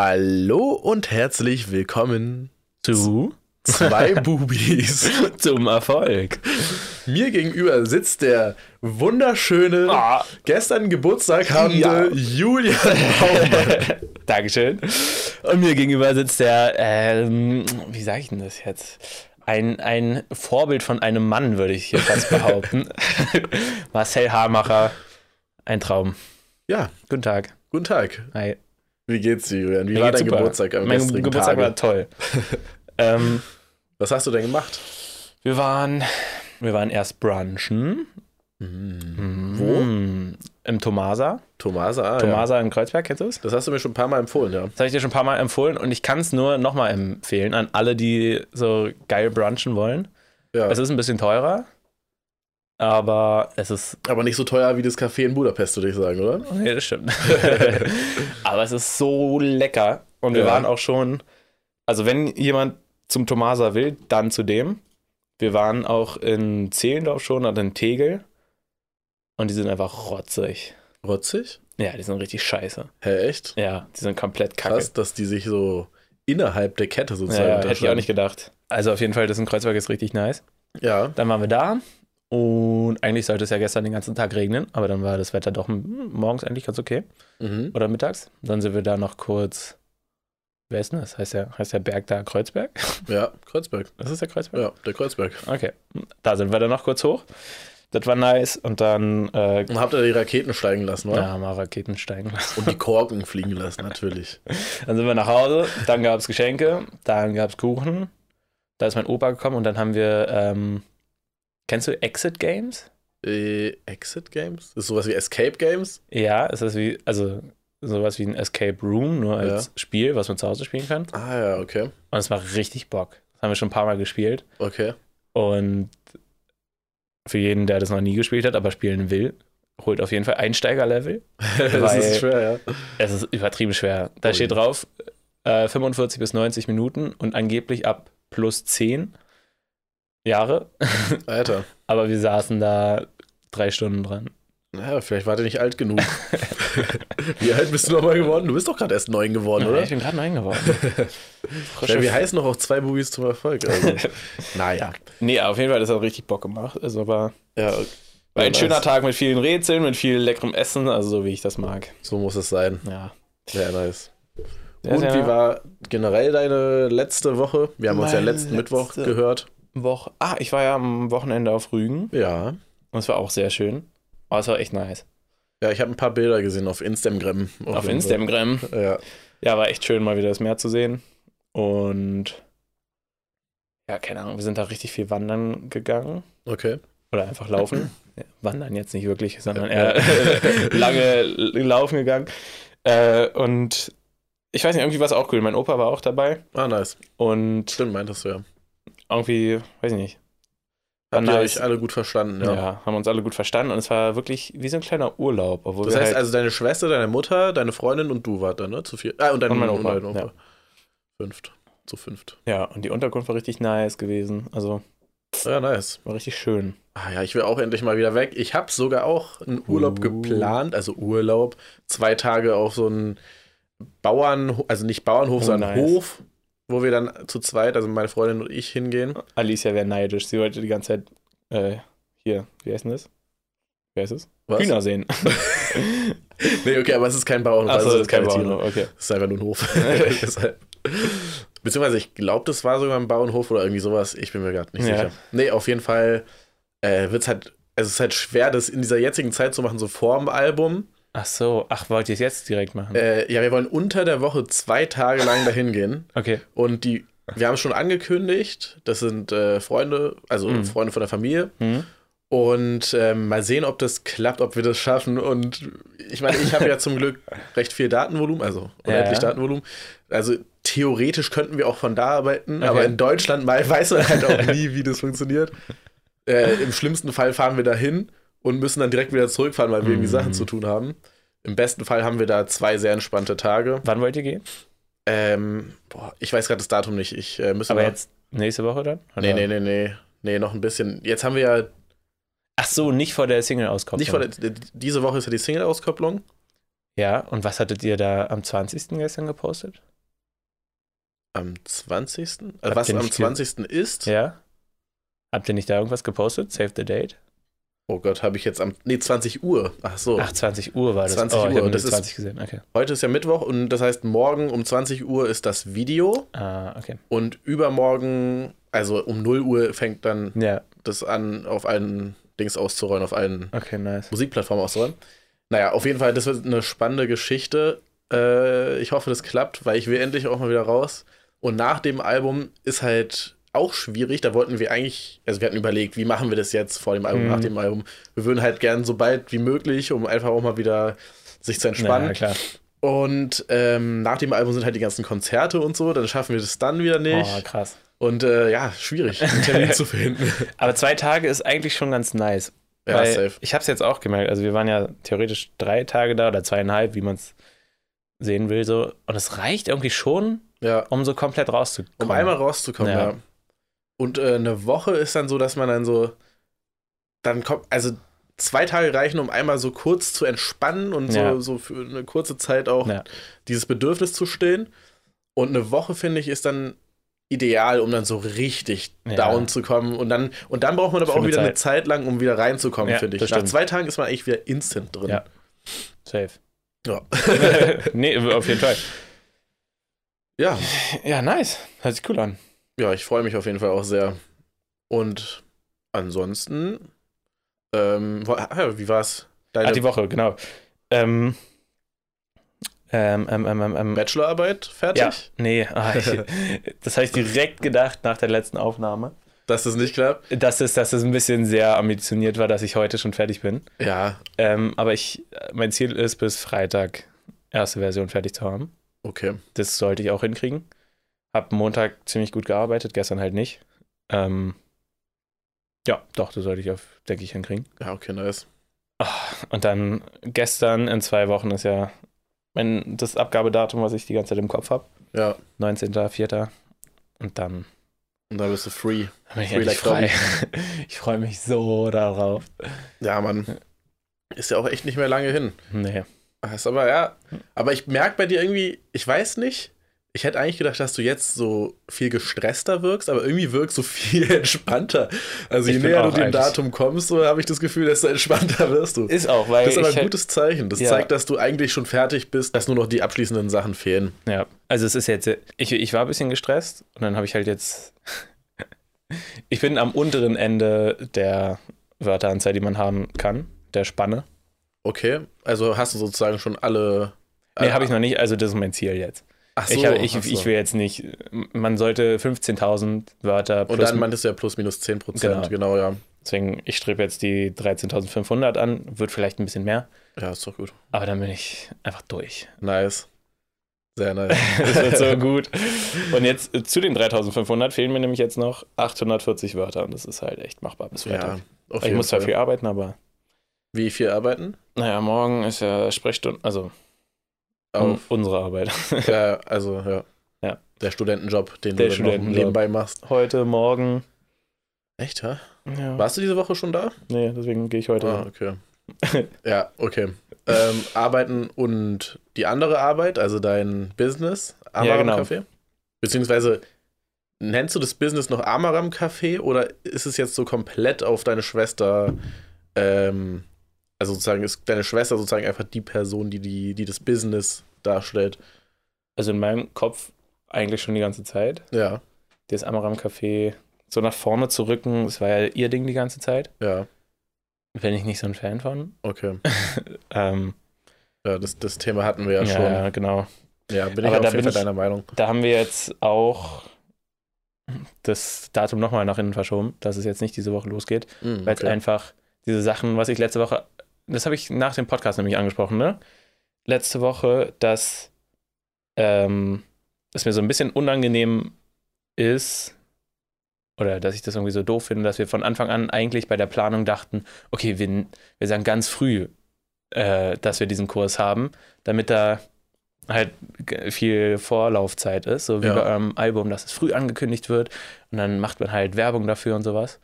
Hallo und herzlich willkommen zu zwei Bubis. zum Erfolg. Mir gegenüber sitzt der wunderschöne, Ah. gestern Geburtstag habende Ja. Julian Baumann. Dankeschön. Und mir gegenüber sitzt der, ähm, wie sage ich denn das jetzt? Ein, ein Vorbild von einem Mann, würde ich hier fast behaupten. Marcel Hamacher, ein Traum. Ja, Guten Tag. guten Tag. Hi. Wie geht's dir, Julian? Wie Mir war dein super. Geburtstag am Mein gestrigen Geburtstag Tage? war toll. ähm, Was hast du denn gemacht? wir waren, wir waren erst brunchen. Wo? Mm, Im Tomasa. Tomasa. Ah, Ja. Tomasa in Kreuzberg, kennst du es? Das hast du mir schon ein paar Mal empfohlen, ja. Das habe ich dir schon ein paar Mal empfohlen und ich kann es nur nochmal empfehlen an alle, die so geil brunchen wollen. ja. Es ist ein bisschen teurer, aber es ist. Aber nicht so teuer wie das Café in Budapest, würde ich sagen, oder? Nee, das stimmt. aber es ist so lecker. Und wir Ja. waren auch schon. Also, wenn jemand zum Tomasa will, dann zu dem. Wir waren auch in Zehlendorf schon und in Tegel. Und die sind einfach rotzig. Rotzig? Ja, die sind richtig scheiße. Hä, echt? Ja, die sind komplett kacke. Krass, dass die sich so innerhalb der Kette Ja, sozusagen ja, hätte ich auch nicht gedacht. Also auf jeden Fall, das in Kreuzberg ist richtig nice. Ja, Dann waren wir da und eigentlich sollte es ja gestern den ganzen Tag regnen, aber dann war das Wetter doch morgens eigentlich ganz okay. mhm. Oder mittags. Dann sind wir da noch kurz. Wer ist denn das? Heißt der, heißt der Berg da Kreuzberg? ja, Kreuzberg. Das ist der Kreuzberg? Ja, der Kreuzberg. Okay. Da sind wir dann noch kurz hoch. Das war nice. Und dann äh, Und habt ihr die Raketen steigen lassen, oder? ja, mal Raketen steigen lassen. Und die Korken fliegen lassen, natürlich. Dann sind wir nach Hause. Dann gab es Geschenke. Dann gab es Kuchen. Da ist mein Opa gekommen und dann haben wir. Ähm, kennst du Exit Games? Äh, Exit Games? Ist sowas wie Escape Games? Ja, es ist wie, also sowas wie ein Escape Room, nur als Ja. Spiel, was man zu Hause spielen kann. Ah ja, okay. Und es war richtig Bock. Das haben wir schon ein paar Mal gespielt. Okay. Und für jeden, der das noch nie gespielt hat, aber spielen will, holt auf jeden Fall Einsteigerlevel. das ist schwer, ja. Es ist übertrieben schwer. Da Ui. steht drauf äh, 45 bis 90 Minuten und angeblich ab plus 10 Jahre. Alter. aber wir saßen da drei Stunden dran. Naja, vielleicht wart ihr nicht alt genug. wie alt bist du nochmal geworden? Du bist doch gerade erst neun geworden, Ja, oder? ich bin gerade neun geworden. Ja, wir heißen doch auch zwei Bubis zum Erfolg. Also. naja. Nee, auf jeden Fall, das hat richtig Bock gemacht. Also war Ja, War ein nice. schöner Tag mit vielen Rätseln, mit viel leckerem Essen, also so wie ich das mag. So muss es sein. Ja. Sehr nice. Sehr, Und sehr wie war generell deine letzte Woche? Wir haben uns ja letzten Mittwoch letzte- gehört. Woche. Ah, ich war ja am Wochenende auf Rügen. Ja. Und es war auch sehr schön. Aber es war echt nice. Ja, ich habe ein paar Bilder gesehen auf Instagram. Auf jeden Instagram. Ja. Ja, war echt schön, mal wieder das Meer zu sehen. Und ja, keine Ahnung, wir sind da richtig viel wandern gegangen. Okay. Oder einfach laufen. Ja, wandern jetzt nicht wirklich, sondern eher lange laufen gegangen. Äh, und ich weiß nicht, irgendwie war es auch cool. Mein Opa war auch dabei. Ah, nice. Und Stimmt, meintest du ja. Irgendwie, weiß ich nicht, Habt ihr nice. euch alle gut verstanden, Ja. ja. haben uns alle gut verstanden und es war wirklich wie so ein kleiner Urlaub. Obwohl Das wir heißt halt, also, deine Schwester, deine Mutter, deine Freundin und du wart dann, ne? Zu vier. Ah, und dein Und mein Opa, ja. Fünft. Zu fünft. ja, und die Unterkunft war richtig nice gewesen. Also Ja, nice. war richtig schön. Ah ja, ich will auch endlich mal wieder weg. Ich habe sogar auch einen Urlaub Uh. geplant, also Urlaub, zwei Tage auf so einen Bauern, also nicht Bauernhof, Oh, sondern nice. Hof, wo wir dann zu zweit, also meine Freundin und ich hingehen. Alicia wäre neidisch. Sie wollte die ganze Zeit äh, hier, wie heißt denn das? Wer ist es? Was? Hühner sehen. Nee, okay, aber es ist kein Bauernhof, Achso, also das ist kein Bauernhof. Okay. Es ist einfach nur ein Hof. Deshalb. Beziehungsweise, ich glaube, das war sogar ein Bauernhof oder irgendwie sowas. Ich bin mir gerade nicht Ja. sicher. Nee, auf jeden Fall äh, wird es halt, also es ist halt schwer, das in dieser jetzigen Zeit zu machen, so vor dem Album. Ach so, ach, wollt ihr es jetzt direkt machen? Äh, ja, wir wollen unter der Woche zwei Tage lang dahin gehen. Okay. Und die, wir haben es schon angekündigt, das sind äh, Freunde, also Mhm. Freunde von der Familie. Hm? Und ähm, mal sehen, ob das klappt, ob wir das schaffen. Und ich meine, ich habe ja zum Glück recht viel Datenvolumen, also unendlich Ja. Datenvolumen. Also theoretisch könnten wir auch von da arbeiten, Okay. aber in Deutschland mal weiß man halt auch nie, wie das funktioniert. Äh, Im schlimmsten Fall fahren wir dahin und müssen dann direkt wieder zurückfahren, weil wir irgendwie Mhm. Sachen zu tun haben. Im besten Fall haben wir da zwei sehr entspannte Tage. Wann wollt ihr gehen? Ähm, boah, ich weiß gerade das Datum nicht. Ich äh, müsste Aber mal- jetzt nächste Woche dann? Nee, Oder? nee, nee, nee. Nee, noch ein bisschen. Jetzt haben wir ja Ach so, nicht vor der Single-Auskopplung. nicht vor der, diese Woche ist ja die Single-Auskopplung. Ja, und was hattet ihr da am 20. gestern gepostet? Am 20. Habt Also was am nicht ge- 20. ist? Ja? Habt ihr nicht da irgendwas gepostet? Save the date? Oh Gott, habe ich jetzt am. Nee, 20 Uhr. Ach so. Ach, 20 Uhr war das. 20 oh, Uhr, und das das ist- 20 gesehen. Okay. Heute ist ja Mittwoch und das heißt, morgen um 20 Uhr ist das Video Ah, okay. und übermorgen, also um 0 Uhr, fängt dann Ja, das an, auf allen Dings auszurollen, auf allen okay, nice. Musikplattformen auszurollen. Naja, auf jeden Fall, das wird eine spannende Geschichte. Äh, ich hoffe, das klappt, weil ich will endlich auch mal wieder raus. Und nach dem Album ist halt auch schwierig. Da wollten wir eigentlich, also wir hatten überlegt, wie machen wir das jetzt vor dem Album, Mhm. nach dem Album. Wir würden halt gern so bald wie möglich, um einfach auch mal wieder sich zu entspannen. klar. Und ähm, nach dem Album sind halt die ganzen Konzerte und so, dann schaffen wir das dann wieder nicht. Oh, krass. Und äh, ja, schwierig, einen Termin zu finden. Aber zwei Tage ist eigentlich schon ganz nice. ja, safe. Ich habe es jetzt auch gemerkt. Also wir waren ja theoretisch drei Tage da oder zweieinhalb, wie man es sehen will. So. Und es reicht irgendwie schon, Ja, um so komplett rauszukommen. um einmal rauszukommen, Ja. ja. Und äh, eine Woche ist dann so, dass man dann so, dann kommt, also zwei Tage reichen, um einmal so kurz zu entspannen und so, Ja. so für eine kurze Zeit auch Ja. dieses Bedürfnis zu stillen. Und eine Woche, finde ich, ist dann ideal, um dann so richtig Ja. down zu kommen. Und dann, und dann braucht man aber Für auch wieder eine Zeit. Zeit lang, um wieder reinzukommen, finde ich. Nach stimmt. zwei Tagen ist man eigentlich wieder instant drin. Ja. Safe. Ja. nee, auf jeden Fall. ja. Ja, nice. Hört sich cool an. Ja, ich freue mich auf jeden Fall auch sehr. Und ansonsten, ähm, ah, wie war's? Deine Ah, die Woche, genau. Ähm, ähm, ähm, ähm, ähm, ähm, Bachelorarbeit fertig? ja, nee, ah, ich, das habe ich direkt gedacht nach der letzten Aufnahme. Dass das nicht klappt? Dass es, dass es ein bisschen sehr ambitioniert war, dass ich heute schon fertig bin. Ja, aber ich, mein Ziel ist, bis Freitag erste Version fertig zu haben. okay. Das sollte ich auch hinkriegen. Hab Montag ziemlich gut gearbeitet, gestern halt nicht. Ähm, ja, doch, das sollte ich auf, denke ich, hinkriegen. Ja, okay, nice. Und dann gestern in zwei Wochen ist ja mein, das Abgabedatum, was ich die ganze Zeit im Kopf habe. Ja, 19.04. Und dann und dann bist du free. bin ich Free like frei. Ich freue mich so darauf. Ja, Mann. Ist ja auch echt nicht mehr lange hin. Nee. Das ist aber ja, aber ich merke bei dir irgendwie, ich weiß nicht, ich hätte eigentlich gedacht, dass du jetzt so viel gestresster wirkst, aber irgendwie wirkst du viel entspannter. Also je näher du dem Datum kommst, so habe ich das Gefühl, desto entspannter wirst du. Ist auch, weil Das ist aber ein gutes Zeichen. Das Ja. zeigt, dass du eigentlich schon fertig bist, dass nur noch die abschließenden Sachen fehlen. Ja, also es ist jetzt, ich, ich war ein bisschen gestresst und dann habe ich halt jetzt, ich bin am unteren Ende der Wörteranzahl, die man haben kann, der Spanne. Okay, also hast du sozusagen schon alle. Nee, habe ich noch nicht, also das ist mein Ziel jetzt. Ach so, ich, hab, ich, ach so. ich will jetzt nicht, man sollte 15.000 Wörter Und plus, dann meintest du ja plus minus 10 Prozent, Genau. genau. ja. deswegen, ich strebe jetzt die 13.500 an, wird vielleicht ein bisschen mehr, Ja, ist doch gut. aber dann bin ich einfach durch. Nice. Sehr nice. Das wird so gut. Und jetzt äh, zu den 3.500 fehlen mir nämlich jetzt noch 840 Wörter und das ist halt echt machbar bis Freitag. ja, ich muss zwar viel arbeiten, aber Wie viel arbeiten? Naja, morgen ist ja Sprechstunde, also Auf, unsere Arbeit. ja, also, ja. Ja. Der Studentenjob, den Der du dann nebenbei machst. Heute, morgen. Echt, ja? Ja. Warst du diese Woche schon da? Nee, deswegen gehe ich heute. Ah, okay. ja, okay. Ähm, arbeiten und die andere Arbeit, also dein Business, Amaram genau. Café? Beziehungsweise nennst du das Business noch Amaram Café oder ist es jetzt so komplett auf deine Schwester, ähm, also sozusagen ist deine Schwester sozusagen einfach die Person, die, die, die das Business darstellt? Also in meinem Kopf eigentlich schon die ganze Zeit. Ja, Das Amaram Café so nach vorne zu rücken, das war ja ihr Ding die ganze Zeit. ja, Bin ich nicht so ein Fan von. okay. Ähm, Ja, das, das Thema hatten wir ja, ja, schon. ja, genau. Ja, bin ich Aber auf da jeden Fall deiner Meinung. Da haben wir jetzt auch das Datum nochmal nach innen verschoben, dass es jetzt nicht diese Woche losgeht. Mhm, Weil es okay. einfach diese Sachen, was ich letzte Woche, das habe ich nach dem Podcast nämlich angesprochen, ne? Letzte Woche, dass ähm, es mir so ein bisschen unangenehm ist, oder dass ich das irgendwie so doof finde, dass wir von Anfang an eigentlich bei der Planung dachten, okay, wir, wir sagen ganz früh, äh, dass wir diesen Kurs haben, damit da halt viel Vorlaufzeit ist, so wie Ja. bei eurem Album, dass es früh angekündigt wird und dann macht man halt Werbung dafür und sowas.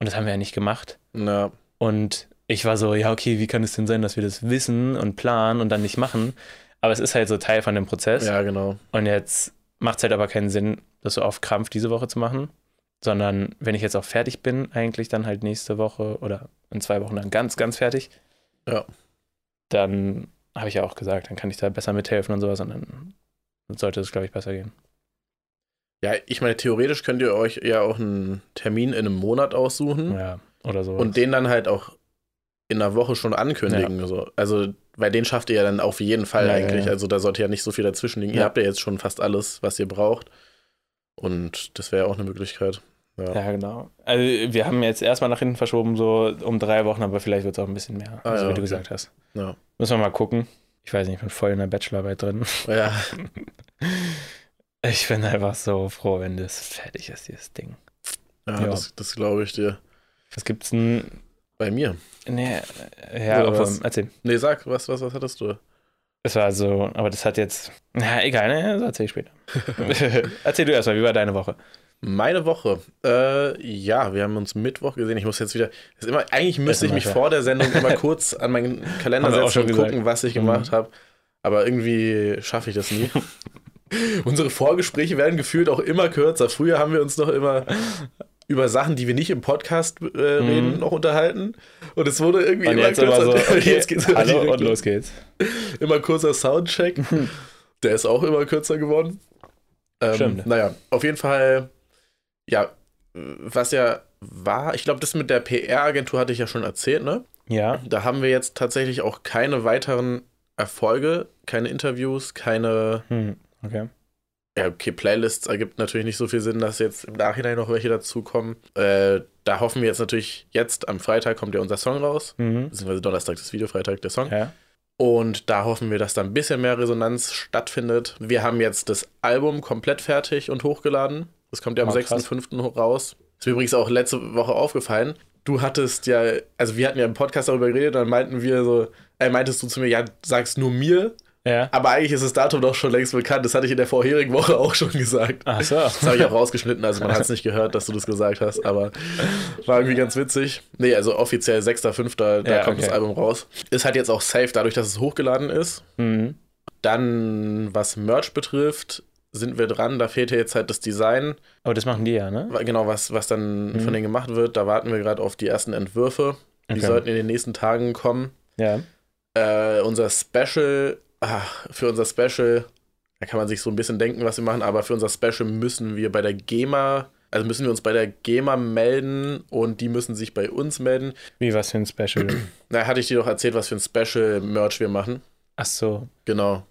Und das haben wir ja nicht gemacht. Ja, Und ich war so, ja, okay, wie kann es denn sein, dass wir das wissen und planen und dann nicht machen? Aber es ist halt so Teil von dem Prozess. Ja, genau. Und jetzt macht es halt aber keinen Sinn, das so auf Krampf diese Woche zu machen, sondern wenn ich jetzt auch fertig bin, eigentlich dann halt nächste Woche oder in zwei Wochen dann ganz, ganz fertig. Ja. Dann habe ich ja auch gesagt, dann kann ich da besser mithelfen und sowas und dann sollte es, glaube ich, besser gehen. Ja, ich meine, theoretisch könnt ihr euch ja auch einen Termin in einem Monat aussuchen Ja, oder so. und den dann halt auch in einer Woche schon ankündigen. So. Also, weil den schafft ihr ja dann auf jeden Fall Ja, ja, eigentlich. ja. Also, da sollte ja nicht so viel dazwischen liegen. Ihr Ja. habt ja jetzt schon fast alles, was ihr braucht. Und das wäre auch eine Möglichkeit. Ja. Ja, genau. Also wir haben jetzt erstmal nach hinten verschoben, so um drei Wochen, aber vielleicht wird es auch ein bisschen mehr, Ah, also, ja, wie du gesagt hast. Ja. Müssen wir mal gucken. Ich weiß nicht, ich bin voll in der Bachelorarbeit drin. ja. Ich bin einfach so froh, wenn das fertig ist, dieses Ding. Ja, Ja. das, das glaube ich dir. Was gibt's denn? Bei mir. Nee, ja, aber was? erzähl. Nee, sag, was, was, was hattest du? Es war so, aber das hat jetzt. Na, egal, ne? Das erzähl ich später. erzähl du erstmal, wie war deine Woche? Meine Woche. Äh, ja, wir haben uns Mittwoch gesehen. Ich muss jetzt wieder. Immer, eigentlich müsste ich mich vor der Sendung immer kurz an meinen Kalender setzen und gesagt. gucken, was ich Mhm. gemacht habe. Aber irgendwie schaffe ich das nie. Unsere Vorgespräche werden gefühlt auch immer kürzer. Früher haben wir uns noch immer über Sachen, die wir nicht im Podcast äh, reden, noch unterhalten. Und es wurde irgendwie Mhm. Und immer jetzt immer so, okay, Jetzt geht's hallo direkt und los geht's. immer kurzer Soundcheck. Der ist auch immer kürzer geworden. Ähm, Stimmt. Naja, auf jeden Fall, ja, was ja war, ich glaube, das mit der PR-Agentur hatte ich ja schon erzählt, ne? Ja, Da haben wir jetzt tatsächlich auch keine weiteren Erfolge, keine Interviews, keine, hm, okay. Ja, okay, Playlists ergibt natürlich nicht so viel Sinn, dass jetzt im Nachhinein noch welche dazukommen. Äh, da hoffen wir jetzt natürlich, jetzt am Freitag kommt ja unser Song raus, Mhm. beziehungsweise Donnerstag das Video, Freitag der Song. Ja. Und da hoffen wir, dass da ein bisschen mehr Resonanz stattfindet. Wir haben jetzt das Album komplett fertig und hochgeladen. Das kommt ja am Oh, krass. 6.5. hoch raus. Ist mir übrigens auch letzte Woche aufgefallen. Du hattest ja, also wir hatten ja im Podcast darüber geredet, dann meinten wir so, äh, meintest du zu mir, ja, sag's nur mir. Ja. Aber eigentlich ist das Datum doch schon längst bekannt. Das hatte ich in der vorherigen Woche auch schon gesagt. Ach so. Das habe ich auch rausgeschnitten, also man hat es nicht gehört, dass du das gesagt hast, aber war irgendwie ganz witzig. Nee, also offiziell 6.5., da Ja, kommt das okay. Album raus. Ist halt jetzt auch safe, dadurch, dass es hochgeladen ist. Mhm. Dann, was Merch betrifft, sind wir dran. Da fehlt ja jetzt halt das Design. Aber das machen die ja, ne? Genau, was, was dann Mhm. von denen gemacht wird. Da warten wir gerade auf die ersten Entwürfe. Die Okay. sollten in den nächsten Tagen kommen. Ja. Äh, unser Special, ach, für unser Special, da kann man sich so ein bisschen denken, was wir machen, aber für unser Special müssen wir bei der GEMA, also müssen wir uns bei der GEMA melden und die müssen sich bei uns melden. Wie was für ein Special? Da hatte ich dir doch erzählt, was für ein Special-Merch wir machen. Ach so. Genau.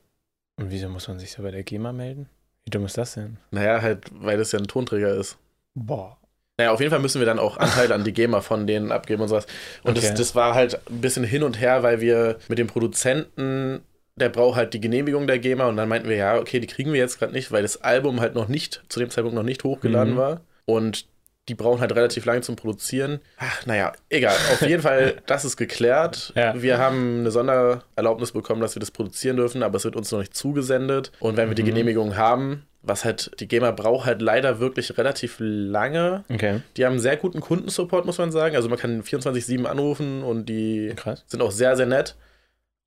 Und wieso muss man sich so bei der GEMA melden? Wie dumm ist das denn? Naja, halt, weil das ja ein Tonträger ist. Boah. Naja, auf jeden Fall müssen wir dann auch Anteile an die GEMA von denen abgeben und sowas. Und Okay. das, das war halt ein bisschen hin und her, weil wir mit dem Produzenten, der braucht halt die Genehmigung der GEMA und dann meinten wir, ja, okay, die kriegen wir jetzt gerade nicht, weil das Album halt noch nicht, zu dem Zeitpunkt noch nicht hochgeladen Mhm. war. Und die brauchen halt relativ lange zum Produzieren. Ach, naja, egal. Auf jeden Fall, das ist geklärt. Ja. Wir haben eine Sondererlaubnis bekommen, dass wir das produzieren dürfen, aber es wird uns noch nicht zugesendet. Und wenn wir die Mhm. Genehmigung haben, was halt, die GEMA braucht halt leider wirklich relativ lange. Okay. Die haben sehr guten Kundensupport, muss man sagen. Also man kann 24-7 anrufen und die Krass. sind auch sehr, sehr nett.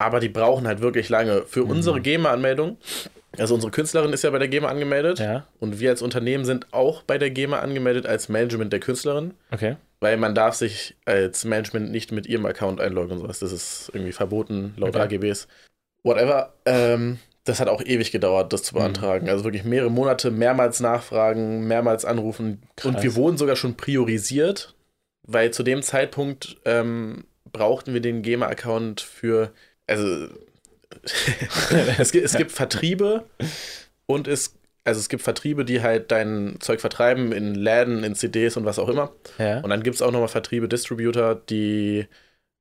Aber die brauchen halt wirklich lange. Für Mhm. unsere GEMA-Anmeldung, also unsere Künstlerin ist ja bei der GEMA angemeldet Ja. und wir als Unternehmen sind auch bei der GEMA angemeldet als Management der Künstlerin, Okay. weil man darf sich als Management nicht mit ihrem Account einloggen und sowas. Das ist irgendwie verboten laut Okay. AGBs. Whatever. Ähm, das hat auch ewig gedauert, das zu Mhm. beantragen. Also wirklich mehrere Monate, mehrmals nachfragen, mehrmals anrufen. Und Krass. wir wurden sogar schon priorisiert, weil zu dem Zeitpunkt ähm, brauchten wir den GEMA-Account für, also es, gibt, es gibt Vertriebe und es, also es gibt Vertriebe, die halt dein Zeug vertreiben in Läden, in CDs und was auch immer. Ja. Und dann gibt es auch nochmal Vertriebe, Distributor, die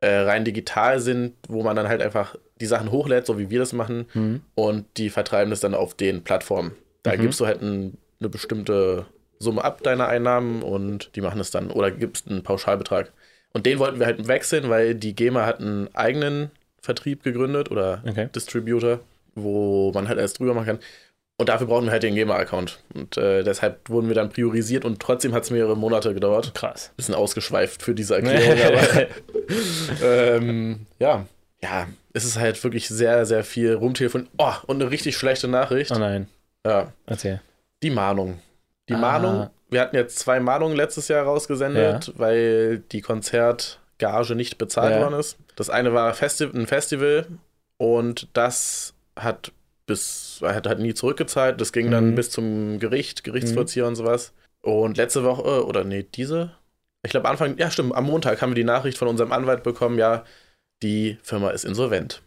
äh, rein digital sind, wo man dann halt einfach die Sachen hochlädt, so wie wir das machen, Mhm. und die vertreiben das dann auf den Plattformen. Da Mhm. gibst du halt ein, eine bestimmte Summe ab deiner Einnahmen und die machen es dann oder gibst einen Pauschalbetrag. Und den wollten wir halt wechseln, weil die GEMA hat einen eigenen Vertrieb gegründet oder Okay. Distributor, wo man halt alles drüber machen kann. Und dafür brauchen wir halt den GEMA-Account. Und äh, deshalb wurden wir dann priorisiert und trotzdem hat es mehrere Monate gedauert. Krass. Bisschen ausgeschweift für diese Erklärung, aber ähm, ja. Ja, es ist halt wirklich sehr, sehr viel rumtelefon. Oh, und eine richtig schlechte Nachricht. Oh nein. Ja, Erzähl. die Mahnung. Die Ah. Mahnung, wir hatten jetzt zwei Mahnungen letztes Jahr rausgesendet, weil die Konzertgage nicht bezahlt Ja. worden ist. Das eine war Festi ein Festival und das hat bis, hat, hat nie zurückgezahlt. Das ging dann Mhm. bis zum Gericht, Gerichtsvollzieher und sowas. Und letzte Woche, oder nee, diese, ich glaube Anfang, ja stimmt, am Montag haben wir die Nachricht von unserem Anwalt bekommen, ja, die Firma ist insolvent.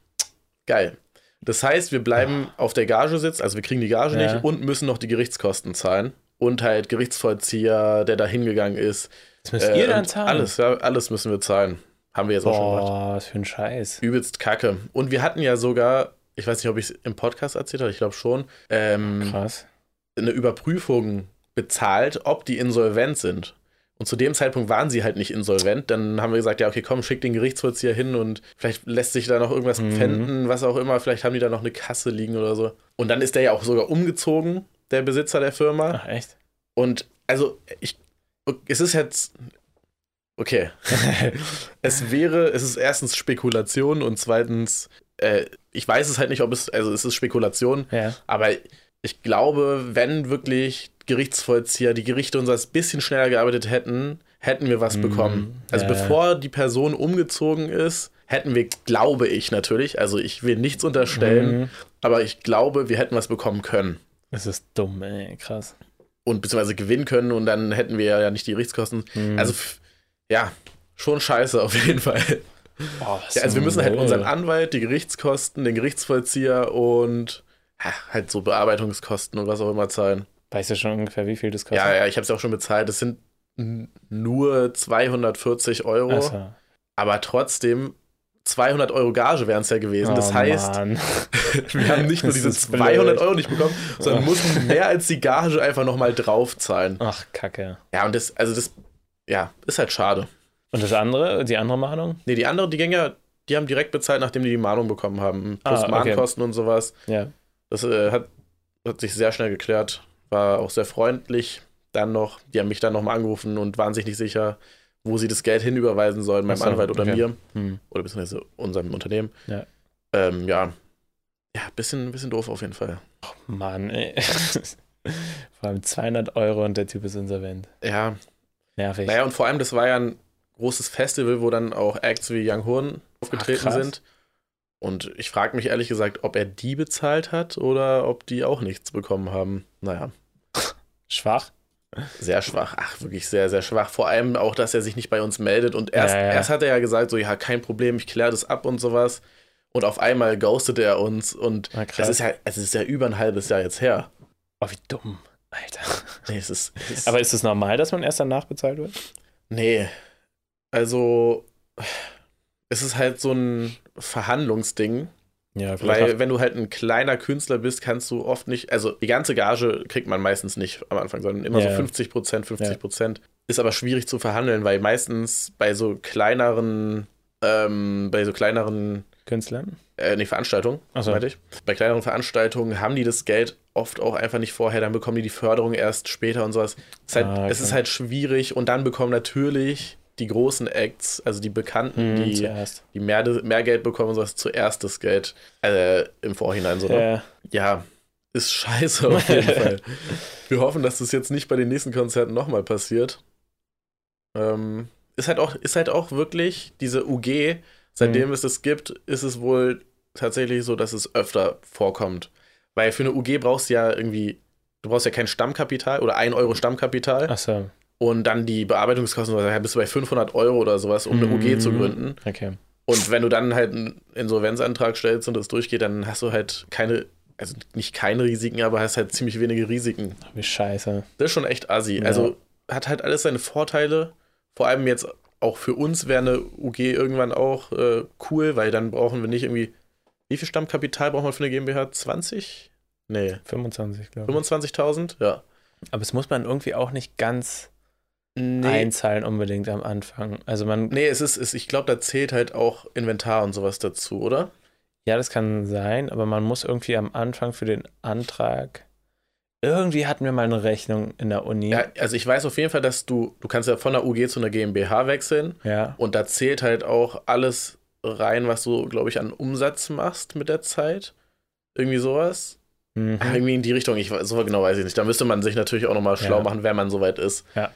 Geil. Das heißt, wir bleiben auf der Gage sitzen, also wir kriegen die Gage Ja. nicht und müssen noch die Gerichtskosten zahlen. Und halt Gerichtsvollzieher, der da hingegangen ist. Das müsst Äh, ihr dann zahlen. Alles, ja, alles müssen wir zahlen. Haben wir jetzt auch schon gemacht. Boah, was für ein Scheiß. Übelst kacke. Und wir hatten ja sogar, ich weiß nicht, ob ich es im Podcast erzählt habe, ich glaube schon, ähm, Krass. eine Überprüfung bezahlt, ob die insolvent sind. Und zu dem Zeitpunkt waren sie halt nicht insolvent. Dann haben wir gesagt, ja, okay, komm, schick den Gerichtsvollzieher hin und vielleicht lässt sich da noch irgendwas Mhm. pfänden, was auch immer. Vielleicht haben die da noch eine Kasse liegen oder so. Und dann ist der ja auch sogar umgezogen, der Besitzer der Firma. Ach, echt? Und also, ich, es ist jetzt. Okay. es wäre, es ist erstens Spekulation und zweitens, äh, ich weiß es halt nicht, ob es, also es ist Spekulation, Ja. aber ich glaube, wenn wirklich Gerichtsvollzieher, die Gerichte uns ein bisschen schneller gearbeitet hätten, hätten wir was Mhm. bekommen. Also Ja, bevor die Person umgezogen ist, hätten wir, glaube ich natürlich, also ich will nichts unterstellen, Mhm. aber ich glaube, wir hätten was bekommen können. Das ist dumm, ey. Krass. Und beziehungsweise gewinnen können und dann hätten wir ja nicht die Gerichtskosten. Mhm. Also, ja, schon scheiße auf jeden Fall. Was Ja, also wir müssen halt unseren Anwalt, die Gerichtskosten, den Gerichtsvollzieher und ja, halt so Bearbeitungskosten und was auch immer zahlen. Weißt du schon ungefähr, wie viel das kostet? Ja, ja, ich habe es auch schon bezahlt. Das sind nur 240 Euro, so. aber trotzdem 200 Euro Gage wären es ja gewesen. Das Oh, heißt, Mann. wir haben nicht nur Das diese ist blöd. 200 Euro nicht bekommen, sondern Oh. mussten mehr als die Gage einfach nochmal draufzahlen. Ach, Kacke. Ja, und das, also das, ja, ist halt schade. Und das andere, die andere Mahnung? Nee, die andere, die Gänger, die haben direkt bezahlt, nachdem die die Mahnung bekommen haben. Plus Ah, okay. Mahnkosten und sowas. Ja. Das äh, hat, hat sich sehr schnell geklärt. War auch sehr freundlich. Dann noch, die haben mich dann nochmal angerufen und waren sich nicht sicher, wo sie das Geld hinüberweisen sollen, meinem Ach so, Anwalt oder okay. mir. Hm. Oder beziehungsweise unserem Unternehmen. Ja. Ähm, ja. Ja, bisschen, bisschen doof auf jeden Fall. Mann, ey. Vor allem 200 Euro und der Typ ist insolvent. Ja, Nervig. naja, und vor allem, das war ja ein großes Festival, wo dann auch Acts wie Young Horn aufgetreten krass. sind. Und ich frage mich ehrlich gesagt, ob er die bezahlt hat oder ob die auch nichts bekommen haben. Naja, Schwach? Sehr schwach. Ach, wirklich sehr, sehr schwach. Vor allem auch, dass er sich nicht bei uns meldet. Und erst, Ja, ja. erst hat er ja gesagt, so, ja, kein Problem, ich kläre das ab und sowas. Und auf einmal ghostet er uns. Und das ist ja, es ist ja über ein halbes Jahr jetzt her. Oh, wie dumm. Alter. Nee, es ist, es ist Aber ist es normal, dass man erst danach bezahlt wird? Nee. Also, es ist halt so ein Verhandlungsding, Ja, weil wenn du halt ein kleiner Künstler bist, kannst du oft nicht, also die ganze Gage kriegt man meistens nicht am Anfang, sondern immer Ja. so 50 Prozent, 50 Prozent. Ist aber schwierig zu verhandeln, weil meistens bei so kleineren, ähm, bei so kleineren Künstlern? äh, nee, Veranstaltungen, so. meinte ich. Bei kleineren Veranstaltungen haben die das Geld oft auch einfach nicht vorher, dann bekommen die die Förderung erst später und sowas. Es ist halt, Ah, okay. es ist halt schwierig und dann bekommen natürlich die großen Acts, also die Bekannten, Hm, die, zuerst. die mehr, mehr Geld bekommen sowas, zuerst das Geld äh, im Vorhinein so. ne? Ja. Ja, ist scheiße auf jeden Fall. Wir hoffen, dass das jetzt nicht bei den nächsten Konzerten nochmal passiert. Ähm, ist, halt auch, ist halt auch wirklich diese UG, seitdem Mhm. es das gibt, ist es wohl tatsächlich so, dass es öfter vorkommt. Weil für eine UG brauchst du ja irgendwie, du brauchst ja kein Stammkapital oder 1 Euro Stammkapital Ach so. Und dann die Bearbeitungskosten, da bist du bei 500 Euro oder sowas, um eine UG zu Mhm. gründen. Okay. Und wenn du dann halt einen Insolvenzantrag stellst und das durchgeht, dann hast du halt keine, also nicht keine Risiken, aber hast halt ziemlich wenige Risiken. Ach, wie scheiße. Das ist schon echt assi. Ja. Also hat halt alles seine Vorteile. Vor allem jetzt auch für uns wäre eine UG irgendwann auch äh, cool, weil dann brauchen wir nicht irgendwie. Wie viel Stammkapital braucht man für eine GmbH? 20? Nee, 25, glaube ich. 25.000? Ja. Aber es muss man irgendwie auch nicht ganz Nee, einzahlen unbedingt am Anfang. Also man, nee es ist, es, ich glaube, da zählt halt auch Inventar und sowas dazu, oder? ja, das kann sein, aber man muss irgendwie am Anfang für den Antrag irgendwie hatten wir mal eine Rechnung in der Uni. Ja, also ich weiß auf jeden Fall, dass du, du kannst ja von der UG zu einer GmbH wechseln ja. und da zählt halt auch alles rein, was du, glaube ich, an Umsatz machst mit der Zeit. Irgendwie sowas. Mhm. Irgendwie in die Richtung, ich, weiß- so genau weiß ich nicht. Da müsste man sich natürlich auch nochmal schlau Ja. machen, wenn man soweit ist. Ja.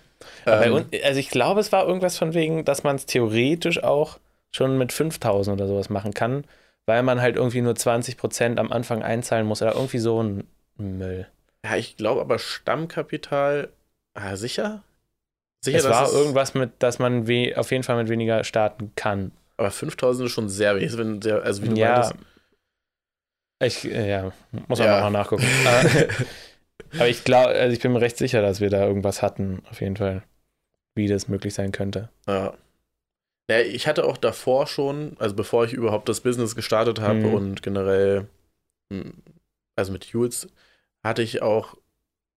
Ähm, uns, also ich glaube, es war irgendwas von wegen, dass man es theoretisch auch schon mit 5000 oder sowas machen kann, weil man halt irgendwie nur 20% am Anfang einzahlen muss oder irgendwie so ein Müll. ja, ich glaube aber Stammkapital, ah, sicher? Sicher, es war irgendwas mit, dass man we auf jeden Fall mit weniger starten kann. Aber 5000 ist schon sehr wenig. Wenn der, also wie du ja. meintest. Ich, äh, ja, muss man Ja. nochmal nachgucken. Aber- ich glaube, also ich bin mir recht sicher, dass wir da irgendwas hatten, auf jeden Fall, wie das möglich sein könnte. Ja. ja. Ich hatte auch davor schon, also bevor ich überhaupt das Business gestartet habe Mhm. und generell, m, also mit Jules, hatte ich auch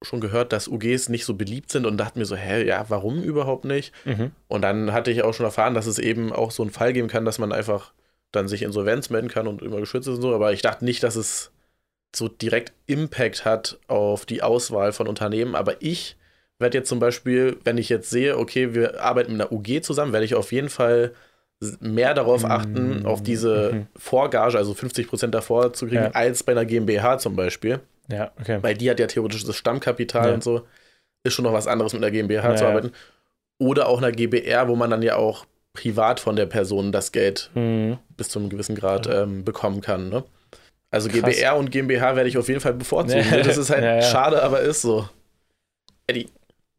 schon gehört, dass UGs nicht so beliebt sind und dachte mir so, hä, ja, warum überhaupt nicht? Mhm. Und dann hatte ich auch schon erfahren, dass es eben auch so einen Fall geben kann, dass man einfach dann sich Insolvenz melden kann und immer geschützt ist und so. Aber ich dachte nicht, dass es so direkt Impact hat auf die Auswahl von Unternehmen. Aber ich werde jetzt zum Beispiel, wenn ich jetzt sehe, okay, wir arbeiten mit einer UG zusammen, werde ich auf jeden Fall mehr darauf achten, Mm, auf diese mhm. Vorgage, also 50% davor zu kriegen, Ja. als bei einer GmbH zum Beispiel. Ja, okay. Weil die hat ja theoretisch das Stammkapital Ja. und so. Ist schon noch was anderes mit einer GmbH Ja, zu arbeiten. Oder auch einer GbR, wo man dann ja auch privat von der Person das Geld Mhm. bis zu einem gewissen Grad ähm, bekommen kann. Ne? Also Krass. GbR und GmbH werde ich auf jeden Fall bevorzugen. Ja. ne? Das ist halt Ja, ja. schade, aber ist so. Eddie,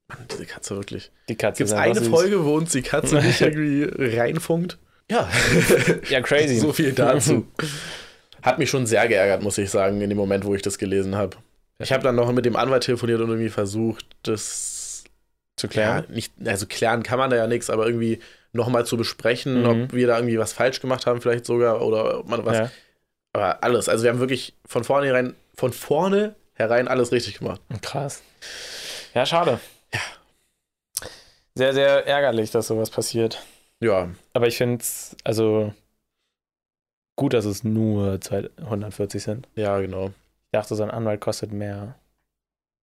Mann, diese Katze wirklich. Die Katze Gibt es eine. Folge, wo uns die Katze nicht irgendwie reinfunkt? Ja. Ja, crazy. so viel dazu. Hat mich schon sehr geärgert, muss ich sagen, in dem Moment, wo ich das gelesen habe. Ich habe dann noch mit dem Anwalt telefoniert und irgendwie versucht, das Zu klären. ja, nicht, also klären kann man da ja nichts, aber irgendwie nochmal zu besprechen, Mhm. ob wir da irgendwie was falsch gemacht haben, vielleicht sogar, oder ob man was. Ja. Aber alles. Also wir haben wirklich von vornherein, von vorne herein alles richtig gemacht. Krass. Ja, schade. Ja. Sehr, sehr ärgerlich, dass sowas passiert. Ja, Aber ich finde es, also gut, dass es nur 240 sind. ja, genau. Ich dachte, so ein Anwalt kostet mehr.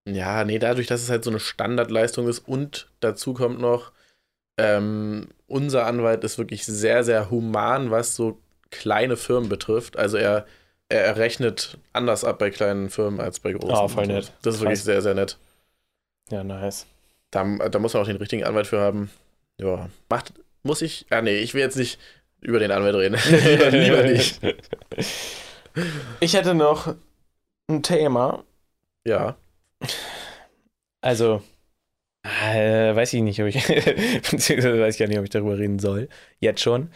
Ja, nee, dadurch, dass es halt so eine Standardleistung ist und dazu kommt noch, ähm, unser Anwalt ist wirklich sehr, sehr human, was so kleine Firmen betrifft. Also er, er rechnet anders ab bei kleinen Firmen als bei großen. Ah, voll nett. Das ist wirklich Krass. sehr, sehr nett. Ja, nice. Da, da muss man auch den richtigen Anwalt für haben. Ja, macht, muss ich, ah nee, ich will jetzt nicht über den Anwalt reden. lieber, lieber nicht. Ich hätte noch ein Thema. Ja, Also, äh, weiß ich nicht, ob ich, beziehungsweise weiß ich gar nicht, ob ich darüber reden soll. Jetzt schon.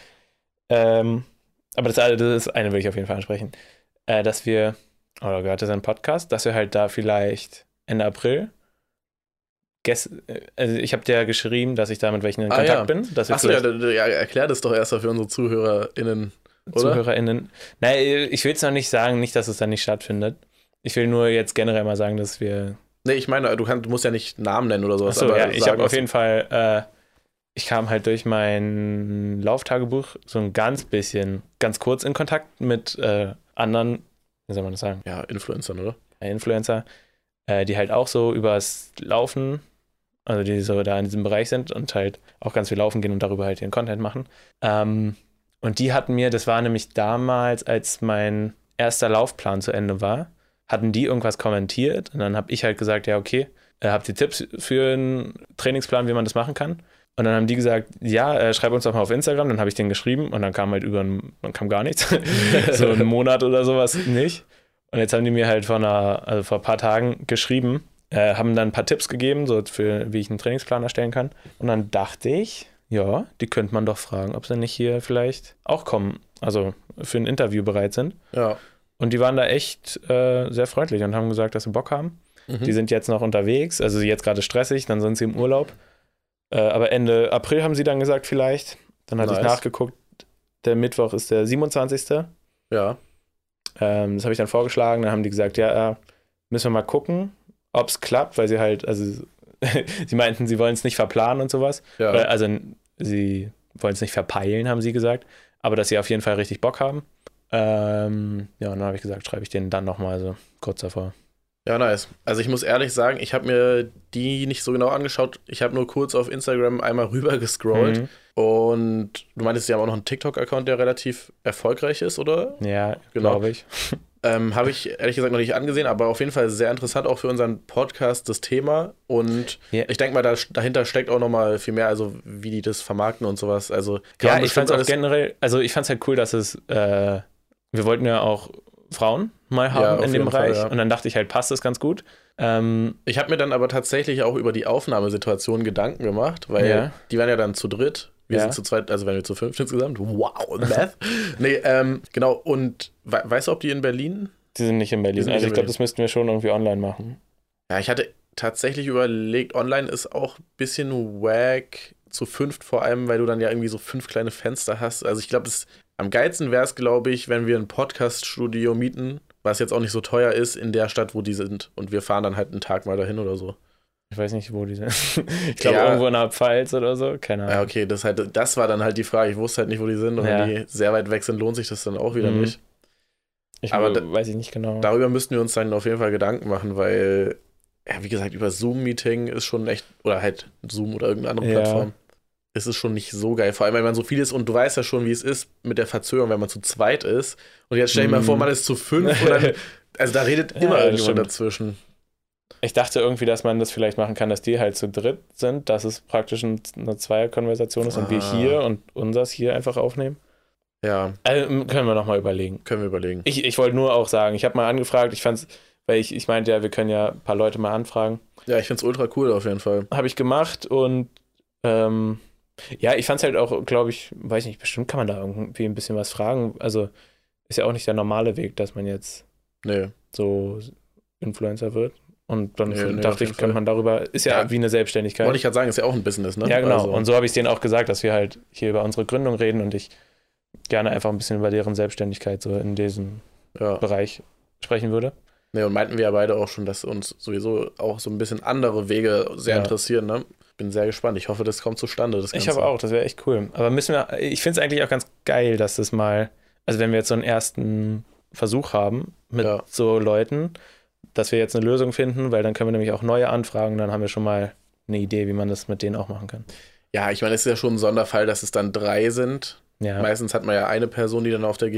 Ähm, aber das, das ist eine, will ich auf jeden Fall ansprechen. Äh, dass wir, oder gehört das ein Podcast, dass wir halt da vielleicht Ende April, äh, also ich habe dir ja geschrieben, dass ich da mit welchen in Ah, Kontakt ja. bin, dass wir Achso, ja, ja, erklär das doch erst mal für unsere ZuhörerInnen. oder? ZuhörerInnen, nein, ich will es noch nicht sagen, nicht, dass es dann nicht stattfindet. Ich will nur jetzt generell mal sagen, dass wir Nee, ich meine, du, kannst, du musst ja nicht Namen nennen oder sowas. Achso, aber ja, ich habe auf jeden Fall, äh, ich kam halt durch mein Lauftagebuch so ein ganz bisschen, ganz kurz in Kontakt mit äh, anderen, wie soll man das sagen, Ja, Influencern, oder? äh, Influencer, äh, die halt auch so übers Laufen, also die so da in diesem Bereich sind und halt auch ganz viel laufen gehen und darüber halt ihren Content machen. Ähm, und die hatten mir, das war nämlich damals, als mein erster Laufplan zu Ende war, hatten die irgendwas kommentiert und dann habe ich halt gesagt, ja, okay, äh, habt ihr Tipps für einen Trainingsplan, wie man das machen kann? Und dann haben die gesagt, ja, äh, schreib uns doch mal auf Instagram. Dann habe ich den geschrieben und dann kam halt über ein, dann kam gar nichts. so einen Monat oder sowas nicht. Und jetzt haben die mir halt vor einer, also vor ein paar Tagen geschrieben, äh, haben dann ein paar Tipps gegeben, so für wie ich einen Trainingsplan erstellen kann. Und dann dachte ich, ja, die könnte man doch fragen, ob sie nicht hier vielleicht auch kommen, also für ein Interview bereit sind. Ja. Und die waren da echt äh, sehr freundlich und haben gesagt, dass sie Bock haben. Mhm. Die sind jetzt noch unterwegs, also jetzt gerade stressig, dann sind sie im Urlaub. Äh, aber Ende April haben sie dann gesagt, vielleicht. Dann hatte ich Nice. nachgeguckt, der Mittwoch ist der 27. ja. Ähm, das habe ich dann vorgeschlagen. Dann haben die gesagt, ja, äh, müssen wir mal gucken, ob es klappt, weil sie halt, also sie meinten, sie wollen es nicht verplanen und sowas. Ja. Oder, also sie wollen es nicht verpeilen, haben sie gesagt. Aber dass sie auf jeden Fall richtig Bock haben. Ähm, ja, und dann habe ich gesagt, schreibe ich denen dann nochmal so kurz davor. Ja, nice. Also ich muss ehrlich sagen, ich habe mir die nicht so genau angeschaut. Ich habe nur kurz auf Instagram einmal rüber gescrollt. Mhm. Und du meintest, sie haben auch noch einen TikTok-Account, der relativ erfolgreich ist, oder? Ja, Genau. glaube ich. Ähm, habe ich ehrlich gesagt noch nicht angesehen, aber auf jeden Fall sehr interessant auch für unseren Podcast das Thema. Und Ja. ich denke mal, da, dahinter steckt auch noch mal viel mehr, also wie die das vermarkten und sowas. Also Ja, ich fand es auch generell, also ich fand es halt cool, dass es, äh, wir wollten ja auch Frauen mal Ja, haben auf in dem jeden Fall, Bereich ja. und dann dachte ich halt, passt das ganz gut. Ähm, Ich habe mir dann aber tatsächlich auch über die Aufnahmesituation Gedanken gemacht, weil Ja. die waren ja dann zu dritt. Wir Ja. sind zu zweit, also wären wir zu fünft insgesamt. Wow, Math. nee, ähm, genau. Und we weißt du, ob die in Berlin? die sind nicht in Berlin. nicht Also in ich glaube, das müssten wir schon irgendwie online machen. Ja, ich hatte tatsächlich überlegt, online ist auch ein bisschen wack, zu fünft vor allem, weil du dann ja irgendwie so fünf kleine Fenster hast. Also ich glaube, es am geilsten wäre es, glaube ich, wenn wir ein Podcast-Studio mieten, was jetzt auch nicht so teuer ist, in der Stadt, wo die sind. Und wir fahren dann halt einen Tag mal dahin oder so. Ich weiß nicht, wo die sind. ich glaube, Ja. irgendwo in der Pfalz oder so. Keine Ahnung. Ja, okay, das, halt, das war dann halt die Frage. Ich wusste halt nicht, wo die sind. Und Ja. wenn die sehr weit weg sind, lohnt sich das dann auch wieder Mhm. nicht. Ich aber weiß ich nicht genau. Darüber müssten wir uns dann auf jeden Fall Gedanken machen, weil, ja, wie gesagt, über Zoom-Meeting ist schon echt, oder halt Zoom oder irgendeine andere Ja. Plattform, ist es schon nicht so geil. Vor allem, wenn man so viel ist und du weißt ja schon, wie es ist mit der Verzögerung, wenn man zu zweit ist. Und jetzt stell dir mal Mhm. vor, man ist zu fünf und dann, also da redet Ja, immer das irgendjemand dazwischen. Ich dachte irgendwie, dass man das vielleicht machen kann, dass die halt zu dritt sind, dass es praktisch ein- eine Zweierkonversation ist und wir Ah. hier und unseres hier einfach aufnehmen. Ja, Also, können wir nochmal überlegen. können wir überlegen. Ich, ich wollte nur auch sagen, ich habe mal angefragt, ich fand's, weil ich, ich meinte ja, wir können ja ein paar Leute mal anfragen. Ja, ich finde es ultra cool auf jeden Fall. Habe ich gemacht und ähm, ja, ich fand es halt auch, glaube ich, weiß nicht, bestimmt kann man da irgendwie ein bisschen was fragen. Also ist ja auch nicht der normale Weg, dass man jetzt Nee. so Influencer wird. Und dann Nee, nee, dachte ich, könnte man darüber, ist ja, Ja. wie eine Selbstständigkeit. Wollte ich gerade sagen, ist ja auch ein Business, ne? ja, genau. Also, Und so habe ich es denen auch gesagt, dass wir halt hier über unsere Gründung reden und ich gerne einfach ein bisschen über deren Selbstständigkeit so in diesem ja. Bereich sprechen würde. Nee, und meinten wir ja beide auch schon, dass uns sowieso auch so ein bisschen andere Wege sehr Ja. interessieren, ne? Bin sehr gespannt. Ich hoffe, das kommt zustande. Das Ich Ganze. habe auch, das wäre echt cool. Aber müssen wir, ich finde es eigentlich auch ganz geil, dass das mal, also wenn wir jetzt so einen ersten Versuch haben mit Ja. so Leuten, dass wir jetzt eine Lösung finden, weil dann können wir nämlich auch neue anfragen, dann haben wir schon mal eine Idee, wie man das mit denen auch machen kann. Ja, ich meine, es ist ja schon ein Sonderfall, dass es dann drei sind. Ja, Meistens hat man ja eine Person, die dann auf der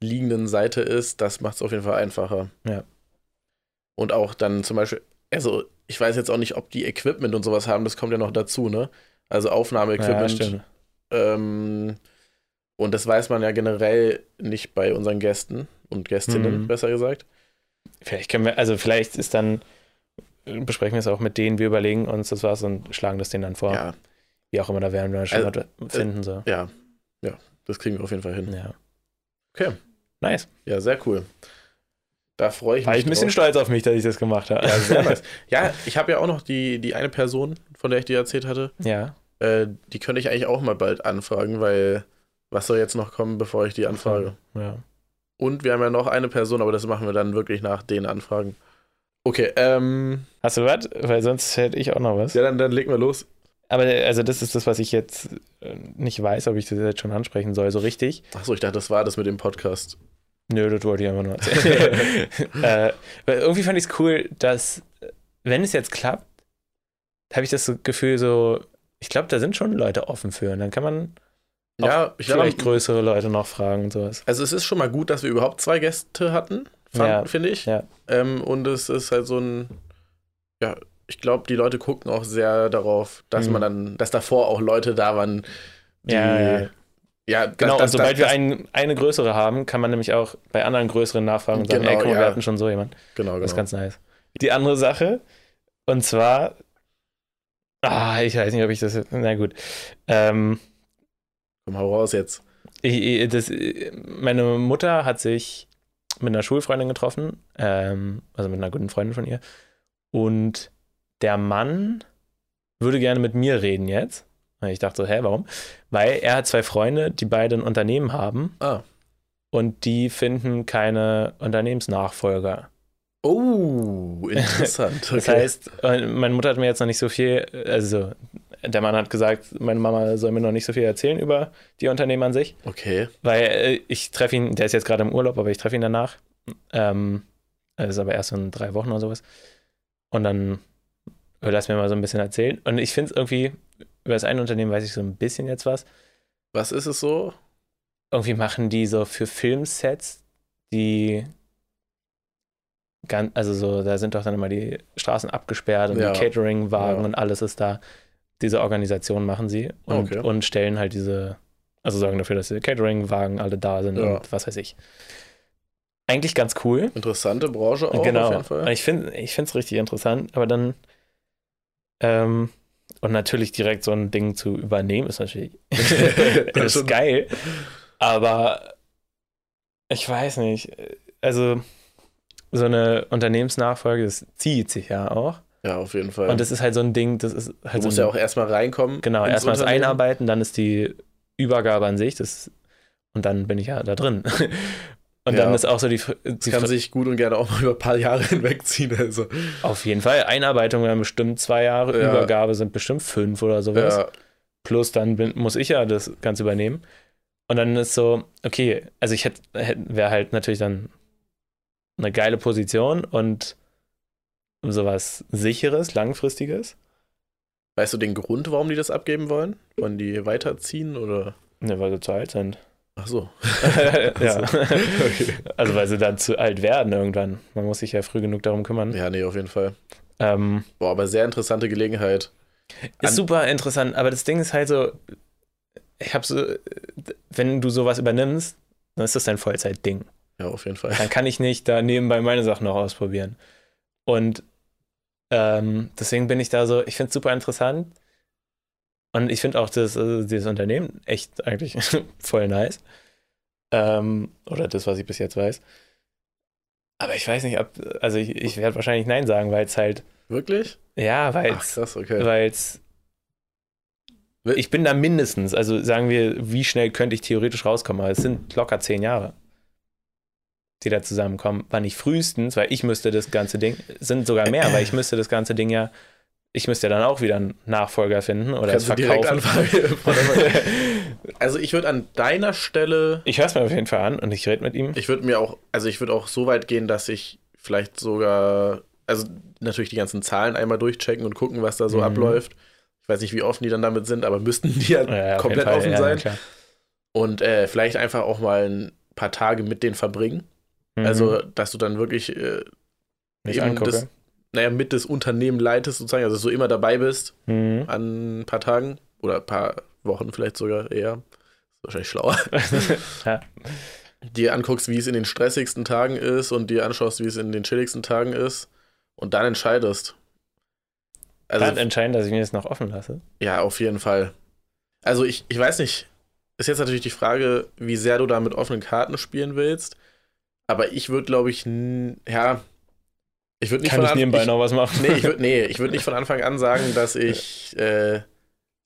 gegenüberliegenden Seite ist. Das macht es auf jeden Fall einfacher. Ja. Und auch dann zum Beispiel, also ich weiß jetzt auch nicht, ob die Equipment und sowas haben, das kommt ja noch dazu, ne? Also ja Aufnahmeequipment. stimmt. ähm, und das weiß man ja generell nicht bei unseren Gästen und Gästinnen, Mhm. besser gesagt. Vielleicht können wir, also vielleicht ist dann, besprechen wir es auch mit denen, wir überlegen uns das was und schlagen das denen dann vor. Ja, Wie auch immer, da werden wir schon Also, finden. So. ja, ja, das kriegen wir auf jeden Fall hin. Ja. Okay. Nice. Ja, sehr cool. Da freue ich War mich. ich ein bisschen drauf. stolz auf mich, dass ich das gemacht habe. Ja, sehr nice. Ja, ich habe ja auch noch die, die eine Person, von der ich dir erzählt hatte. ja. Äh, die könnte ich eigentlich auch mal bald anfragen, weil was soll jetzt noch kommen, bevor ich die anfrage? ja. Und wir haben ja noch eine Person, aber das machen wir dann wirklich nach den Anfragen. Okay, ähm, Hast du was? Weil sonst hätte ich auch noch was. ja, dann, dann legen wir los. Aber also das ist das, was ich jetzt äh, nicht weiß, ob ich das jetzt schon ansprechen soll, so richtig. Achso, ich dachte, das war das mit dem Podcast. Nö, das wollte ich einfach nur erzählen. äh, irgendwie fand ich es cool, dass, wenn es jetzt klappt, habe ich das Gefühl so, ich glaube, da sind schon Leute offen für. Und dann kann man Ja, ich vielleicht größere Leute noch fragen und sowas. also es ist schon mal gut, dass wir überhaupt zwei Gäste hatten, Ja. finde ich. Ja. Ähm, und es ist halt so ein, ja, ich glaube, die Leute gucken auch sehr darauf, dass Mhm. man dann, dass davor auch Leute da waren, die, Ja, ja. ja, Genau, das, und sobald das, wir das, ein, eine größere haben, kann man nämlich auch bei anderen größeren nachfragen und sagen, Genau, ey, guck mal, ja. wir hatten schon so jemand. genau, Das ist genau. ganz nice. Die andere Sache, und zwar, ah, ich weiß nicht, ob ich das, na gut. Ähm, Komm, hau raus jetzt. ich- das, meine Mutter hat sich mit einer Schulfreundin getroffen, ähm, also mit einer guten Freundin von ihr. Und der Mann würde gerne mit mir reden jetzt. Und ich dachte so, hä, warum? Weil er hat zwei Freunde, die beide ein Unternehmen haben Ah. und die finden keine Unternehmensnachfolger. Oh, interessant. Das Okay. heißt, äh, meine Mutter hat mir jetzt noch nicht so viel, also der Mann hat gesagt, meine Mama soll mir noch nicht so viel erzählen über die Unternehmen an sich, okay. weil äh, ich treffe ihn, der ist jetzt gerade im Urlaub, aber ich treffe ihn danach. Ähm, Das ist aber erst in drei Wochen oder sowas. Und dann lass mir mal so ein bisschen erzählen. Und ich finde es irgendwie, über das eine Unternehmen weiß ich so ein bisschen jetzt was. Was ist es so? Irgendwie machen die so für Filmsets, die ganz, also so, da sind doch dann immer die Straßen abgesperrt und Ja. die Catering-Wagen Ja. und alles ist da. Diese Organisation machen sie und, Okay. und stellen halt diese, also sorgen dafür, dass die Catering-Wagen alle da sind Ja. und was weiß ich. Eigentlich ganz cool. Interessante Branche auch genau. auf jeden Fall. Ich finde es richtig interessant, aber dann ähm, und natürlich direkt so ein Ding zu übernehmen, ist natürlich ist geil. Aber ich weiß nicht. Also so eine Unternehmensnachfolge, das zieht sich ja auch. Ja, auf jeden Fall. Und das ist halt so ein Ding, das ist halt du so musst ein, ja auch erstmal reinkommen. Genau, erstmal das. Einarbeiten, dann ist die Übergabe an sich, das, und dann bin ich ja da drin. Und Ja. dann ist auch so die, die Das kann sich gut und gerne auch mal über ein paar Jahre hinwegziehen. Also, auf jeden Fall Einarbeitung wären bestimmt zwei Jahre, Ja. Übergabe sind bestimmt fünf oder sowas. ja, Plus dann bin, muss ich ja das Ganze übernehmen. Und dann ist so, okay, also ich hätte, hätt, wäre halt natürlich dann eine geile Position und sowas sicheres, langfristiges. weißt du den Grund, warum die das abgeben wollen? Wollen die weiterziehen oder? Ne, weil sie zu alt sind. Ach so. ja. Okay. Also weil sie dann zu alt werden irgendwann. Man muss sich ja früh genug darum kümmern. Ja, nee, auf jeden Fall. Ähm, Boah, aber sehr interessante Gelegenheit. ist An- super interessant, aber das Ding ist halt so, ich habe so, wenn du sowas übernimmst, dann ist das dein Vollzeitding. Ja, auf jeden Fall. dann kann ich nicht da nebenbei meine Sachen noch ausprobieren. Und ähm, deswegen bin ich da so, ich finde es super interessant. Und ich finde auch das, also dieses Unternehmen echt eigentlich voll nice. Ähm, oder das, was ich bis jetzt weiß. Aber ich weiß nicht, ob, also ich, ich werde wahrscheinlich Nein sagen, weil es halt, Wirklich? ja, weil Ach, es, okay. weil es, ich bin da mindestens, also sagen wir, wie schnell könnte ich theoretisch rauskommen, aber es sind locker zehn Jahre, die da zusammenkommen. Wann ich frühestens, weil ich müsste das ganze Ding, sind sogar mehr, weil ich müsste das ganze Ding ja, ich müsste ja dann auch wieder einen Nachfolger finden oder es Kannst direkt verkaufen. also ich würde an deiner Stelle, ich höre es mir auf jeden Fall an und ich rede mit ihm. ich würde mir auch, also ich würde auch so weit gehen, dass ich vielleicht sogar, also natürlich die ganzen Zahlen einmal durchchecken und gucken, was da so Mhm. abläuft. Ich weiß nicht, wie offen die dann damit sind, aber müssten die ja, Ja, komplett Fall, offen ja, sein. Und äh, vielleicht einfach auch mal ein paar Tage mit denen verbringen. Mhm. Also, dass du dann wirklich äh, eben das, naja, mit das Unternehmen leitest, sozusagen, also dass du immer dabei bist Mhm. an ein paar Tagen oder ein paar Wochen vielleicht sogar eher. Ist wahrscheinlich schlauer. Ja. Dir anguckst, wie es in den stressigsten Tagen ist und dir anschaust, wie es in den chilligsten Tagen ist und dann entscheidest. Also, Kann entscheiden, dass ich mir das noch offen lasse. ja, auf jeden Fall. Also, ich, ich weiß nicht, ist jetzt natürlich die Frage, wie sehr du da mit offenen Karten spielen willst. Aber ich würde, glaube ich, ja, ich würde nicht Kann ich An- nebenbei noch was machen? Nee, ich würde nee, ich würd nicht von Anfang an sagen, dass ich äh,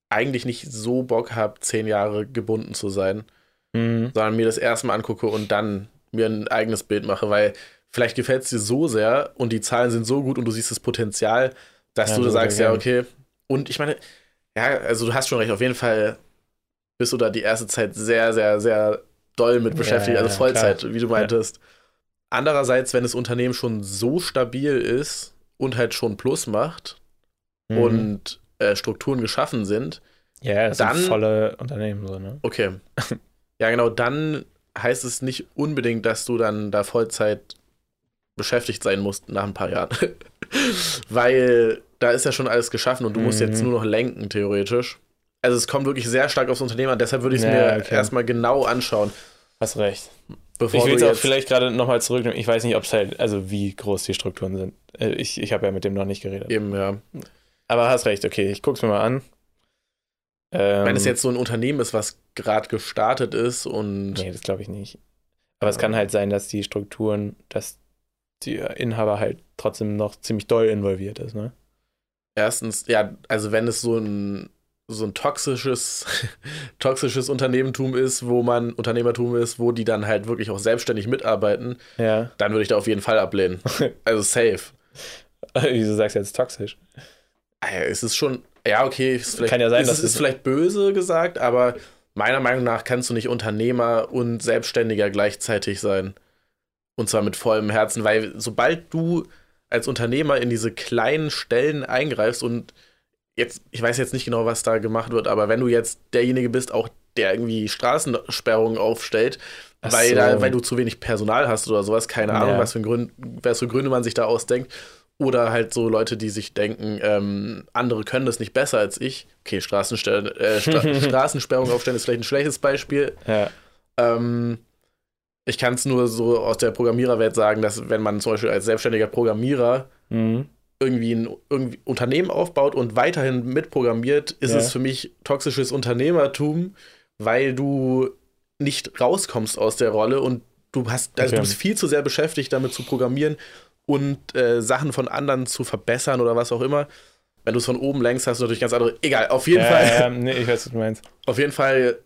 eigentlich nicht so Bock habe, zehn Jahre gebunden zu sein, Mhm. sondern mir das erstmal angucke und dann mir ein eigenes Bild mache, weil vielleicht gefällt es dir so sehr und die Zahlen sind so gut und du siehst das Potenzial, dass Ja, du so sagst, ja, okay. Und ich meine, ja, also du hast schon recht, auf jeden Fall bist du da die erste Zeit sehr, sehr, sehr doll mit Ja, beschäftigt, also ja, Vollzeit, klar. wie du Ja. Andererseits, wenn das Unternehmen schon so stabil ist und halt schon Plus macht, Mhm. und äh, Strukturen geschaffen sind, ja, das dann- sind volle Unternehmen so, ne? okay. ja, genau, dann heißt es nicht unbedingt, dass du dann da Vollzeit beschäftigt sein musst nach ein paar Jahren. Weil da ist ja schon alles geschaffen und du musst Mhm. jetzt nur noch lenken, theoretisch. Also es kommt wirklich sehr stark aufs Unternehmen an, deshalb würde ich es Ja, mir okay. erstmal genau anschauen, Hast recht. Bevor ich will es auch vielleicht gerade nochmal zurücknehmen. Ich weiß nicht, ob es halt, also wie groß die Strukturen sind. Äh, Ich, ich habe ja mit dem noch nicht geredet. eben, ja. Aber hast recht, okay, ich guck's mir mal an. Ähm, Wenn es jetzt so ein Unternehmen ist, was gerade gestartet ist und Nee, das glaube ich nicht. Aber es kann halt sein, dass die Strukturen, dass der Inhaber halt trotzdem noch ziemlich doll involviert ist, ne? Erstens, ja, also wenn es so ein so ein toxisches, toxisches Unternehmertum ist, wo man Unternehmertum ist, wo die dann halt wirklich auch selbstständig mitarbeiten, Ja. dann würde ich da auf jeden Fall ablehnen. Also safe. Wieso sagst du jetzt toxisch? Ah Es ist schon, ja, okay, ist vielleicht, Kann ja sein, ist, dass es ist vielleicht böse gesagt, aber meiner Meinung nach kannst du nicht Unternehmer und Selbstständiger gleichzeitig sein. Und zwar mit vollem Herzen, weil sobald du als Unternehmer in diese kleinen Stellen eingreifst und jetzt, ich weiß jetzt nicht genau, was da gemacht wird, aber wenn du jetzt derjenige bist, auch der irgendwie Straßensperrungen aufstellt, Ach weil, so. da, weil du zu wenig Personal hast oder sowas, keine Ahnung, Ja. was für, Gründe, was für Gründe man sich da ausdenkt. Oder halt so Leute, die sich denken, ähm, andere können das nicht besser als ich. Okay, Straßenstellen, äh, Stra Straßensperrung aufstellen ist vielleicht ein schlechtes Beispiel. Ja. Ähm, ich kann es nur so aus der Programmiererwelt sagen, dass wenn man zum Beispiel als selbstständiger Programmierer Mhm. Irgendwie ein irgendwie Unternehmen aufbaut und weiterhin mitprogrammiert, ist Ja. es für mich toxisches Unternehmertum, weil du nicht rauskommst aus der Rolle und du hast, also Okay. du bist viel zu sehr beschäftigt, damit zu programmieren und äh, Sachen von anderen zu verbessern oder was auch immer. Wenn du es von oben lenkst, hast du natürlich ganz andere. Egal, auf jeden ja, Fall. Ja, nee, ich weiß, was du meinst. Auf jeden Fall,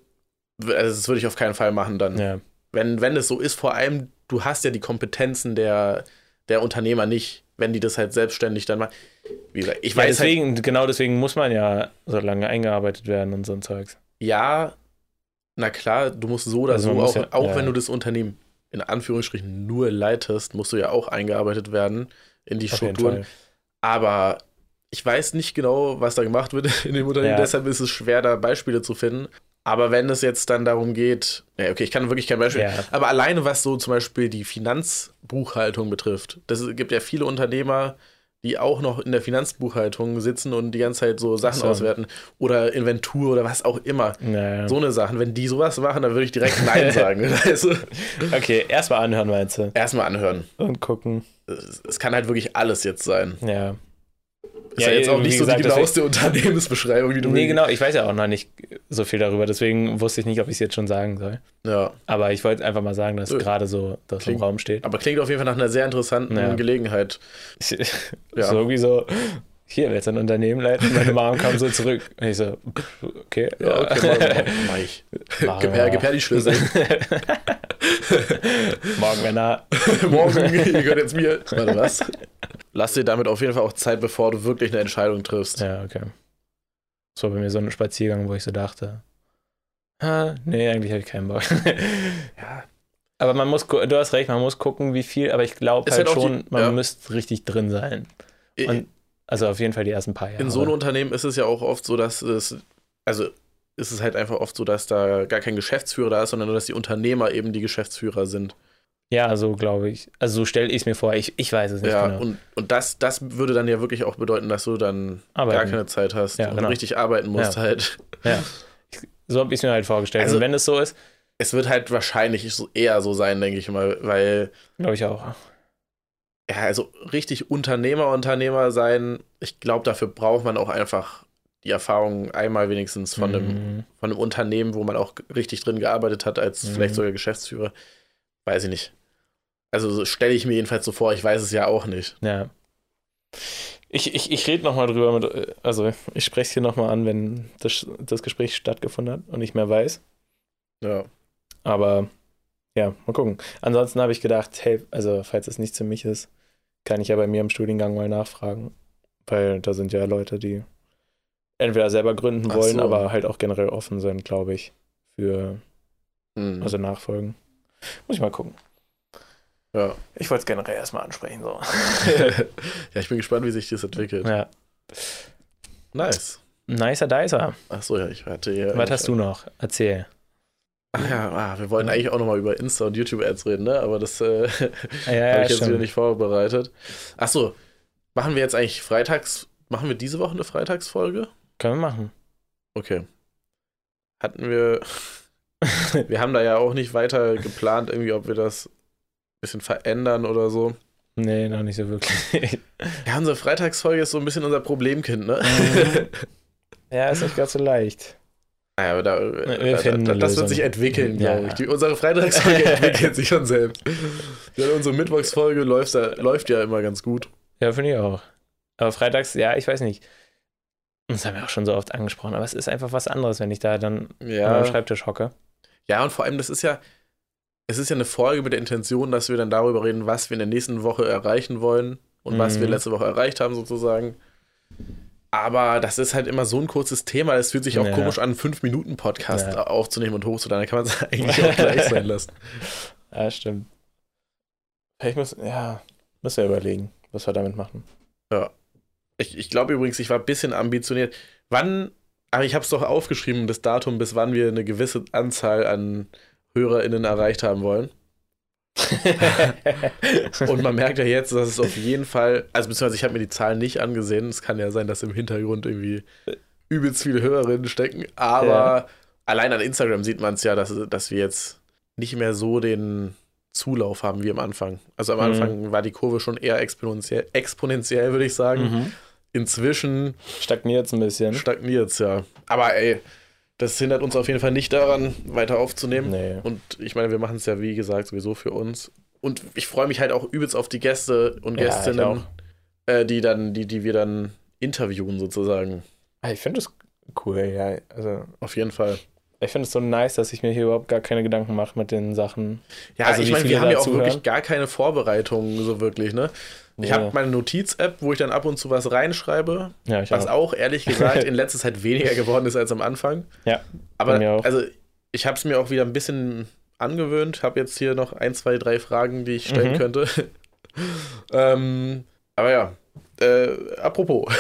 also das würde ich auf keinen Fall machen dann. Ja. Wenn, wenn es so ist, vor allem, du hast ja die Kompetenzen der, der Unternehmer nicht, wenn die das halt selbstständig dann machen. Wie gesagt, ich ja, weiß halt, deswegen, genau deswegen muss man ja so lange eingearbeitet werden und so ein Zeugs. ja, na klar, du musst so oder Also so, auch, ja- auch ja. wenn du das Unternehmen in Anführungsstrichen nur leitest, musst du ja auch eingearbeitet werden in die Auf Strukturen. Aber ich weiß nicht genau, was da gemacht wird in dem Unternehmen, Ja. deshalb ist es schwer, da Beispiele zu finden. Aber wenn es jetzt dann darum geht, ja, okay, ich kann wirklich kein Beispiel, Ja. aber alleine was so zum Beispiel die Finanzbuchhaltung betrifft, das gibt ja viele Unternehmer, die auch noch in der Finanzbuchhaltung sitzen und die ganze Zeit so Sachen so. auswerten oder Inventur oder was auch immer. Ja. So eine Sachen, wenn die sowas machen, dann würde ich direkt Nein sagen. Also, Okay, erstmal anhören, meinst du? erstmal anhören. Und gucken. Es, es kann halt wirklich alles jetzt sein. Ja. Ist Ja, ja, jetzt auch wie nicht so gesagt, die genaueste Unternehmensbeschreibung, die du Nee, genau, ich weiß ja auch noch nicht so viel darüber, deswegen wusste ich nicht, ob ich es jetzt schon sagen soll. Ja. Aber ich wollte einfach mal sagen, dass Äh, gerade so das klingt- im Raum steht. Aber klingt auf jeden Fall nach einer sehr interessanten Ja. Gelegenheit. Ich, Ja. So irgendwie so, hier, willst du ein Unternehmen leiten? Meine Mom kam so zurück. Und ich so, okay. Ja, okay, mach, mach ich. Machen Gib her, gib her die Schlüssel. Morgen, Männer. Morgen, ihr gehört jetzt mir. Warte, was? Lass dir damit auf jeden Fall auch Zeit, bevor du wirklich eine Entscheidung triffst. Ja, okay. Das war bei mir so ein Spaziergang, wo ich so dachte, ah, nee, eigentlich habe ich keinen Bock. Ja. aber man muss, du hast recht, man muss gucken, wie viel, aber ich glaube halt, halt schon, die- man ja. müsste richtig drin sein. Und, also auf jeden Fall die ersten paar Jahre. In so einem Unternehmen ist es ja auch oft so, dass es, also ist es halt einfach oft so, dass da gar kein Geschäftsführer da ist, sondern nur, dass die Unternehmer eben die Geschäftsführer sind. Ja, so glaube ich. Also so stelle ich es mir vor. Ich, ich weiß es nicht ja, genau. und, und das, das würde dann ja wirklich auch bedeuten, dass du dann gar Arbeiten. keine Zeit hast Ja, und genau. richtig arbeiten musst Ja. halt. Ja. So habe ich es mir halt vorgestellt. Also- und wenn es so ist, Es wird halt wahrscheinlich eher so sein, denke ich mal, weil glaube ich auch. ja, also richtig Unternehmer, Unternehmer sein, ich glaube, dafür braucht man auch einfach die Erfahrung einmal wenigstens von, einem, Mhm. von einem Unternehmen, wo man auch richtig drin gearbeitet hat, als Mhm. vielleicht sogar Geschäftsführer. Weiß ich nicht. Also so stelle ich mir jedenfalls so vor, ich weiß es ja auch nicht. Ja. Ich, ich, ich rede nochmal drüber, mit, also ich spreche es hier nochmal an, wenn das, das Gespräch stattgefunden hat und ich mehr weiß. Ja. Aber ja, mal gucken. Ansonsten habe ich gedacht, hey, also falls es nicht für mich ist, kann ich ja bei mir im Studiengang mal nachfragen. Weil da sind ja Leute, die entweder selber gründen wollen, so. aber halt auch generell offen sind, glaube ich, für Hm. also Nachfolgen. Muss ich mal gucken. ja. Ich wollte es generell erstmal ansprechen. So. ja, ich bin gespannt, wie sich das entwickelt. ja. Nice. Nicer Dicer. Achso, ja, ich hatte hier. Was hast du noch? Erzähl. Ach ja, ah, wir wollten eigentlich auch nochmal über Insta und YouTube-Ads reden, ne? Aber das äh, Ja, ja, habe ich jetzt stimmt. wieder nicht vorbereitet. Achso, machen wir jetzt eigentlich freitags, machen wir diese Woche eine Freitagsfolge? Können wir machen. Okay. Hatten wir, wir haben da ja auch nicht weiter geplant, irgendwie, ob wir das ein bisschen verändern oder so. Nee, noch nicht so wirklich. Ja, unsere Freitagsfolge ist so ein bisschen unser Problemkind, ne? Mhm. ja, ist nicht ganz so leicht. Naja, aber da, Wir da, da, das wird sich entwickeln, Ja. glaube ich. Die, unsere Freitagsfolge entwickelt sich schon selbst. Ja, unsere Mittwochsfolge läuft, da, läuft ja immer ganz gut. Ja, finde ich auch. Aber freitags, ja, ich weiß nicht. Das haben wir auch schon so oft angesprochen, aber es ist einfach was anderes, wenn ich da dann an Ja, meinem Schreibtisch hocke. Ja, und vor allem, das ist ja, es ist ja eine Folge mit der Intention, dass wir dann darüber reden, was wir in der nächsten Woche erreichen wollen und was Mhm. wir letzte Woche erreicht haben, sozusagen. Aber das ist halt immer so ein kurzes Thema, es fühlt sich auch Ja. komisch an, einen 5-Minuten-Podcast Ja. aufzunehmen und hochzuladen. Da kann man es eigentlich auch gleich sein lassen. Ja, stimmt. Vielleicht muss, ja, müssen wir überlegen, was wir damit machen. Ja. Ich, ich glaube übrigens, ich war ein bisschen ambitioniert. Wann, aber ich habe es doch aufgeschrieben, das Datum, bis wann wir eine gewisse Anzahl an HörerInnen erreicht haben wollen. Und man merkt ja jetzt, dass es auf jeden Fall, also beziehungsweise ich habe mir die Zahlen nicht angesehen. Es kann ja sein, dass im Hintergrund irgendwie übelst viele Hörerinnen stecken. Aber ja. allein an Instagram sieht man es ja, dass, dass wir jetzt nicht mehr so den Zulauf haben wie am Anfang. Also am mhm. Anfang war die Kurve schon eher exponentiell, exponentiell würde ich sagen. Mhm. Inzwischen stagniert es ein bisschen. Stagniert es, ja. Aber ey, das hindert uns auf jeden Fall nicht daran, weiter aufzunehmen. Nee. Und ich meine, wir machen es ja, wie gesagt, sowieso für uns. Und ich freue mich halt auch übelst auf die Gäste und ja, Gästinnen, äh, die dann, die, die wir dann interviewen, sozusagen. Ah, ich finde das cool, ja. Also auf jeden Fall. Ich finde es so nice, dass ich mir hier überhaupt gar keine Gedanken mache mit den Sachen. Ja, also, ich meine, wir haben ja auch wirklich gar keine Vorbereitungen so wirklich, ne? Ich ja. habe meine Notiz-App, wo ich dann ab und zu was reinschreibe, ja, was auch. auch. ehrlich gesagt in letzter Zeit weniger geworden ist als am Anfang. Ja. Aber also ich habe es mir auch wieder ein bisschen angewöhnt, habe jetzt hier noch ein, zwei, drei Fragen, die ich stellen mhm. könnte. ähm, aber ja, äh, apropos.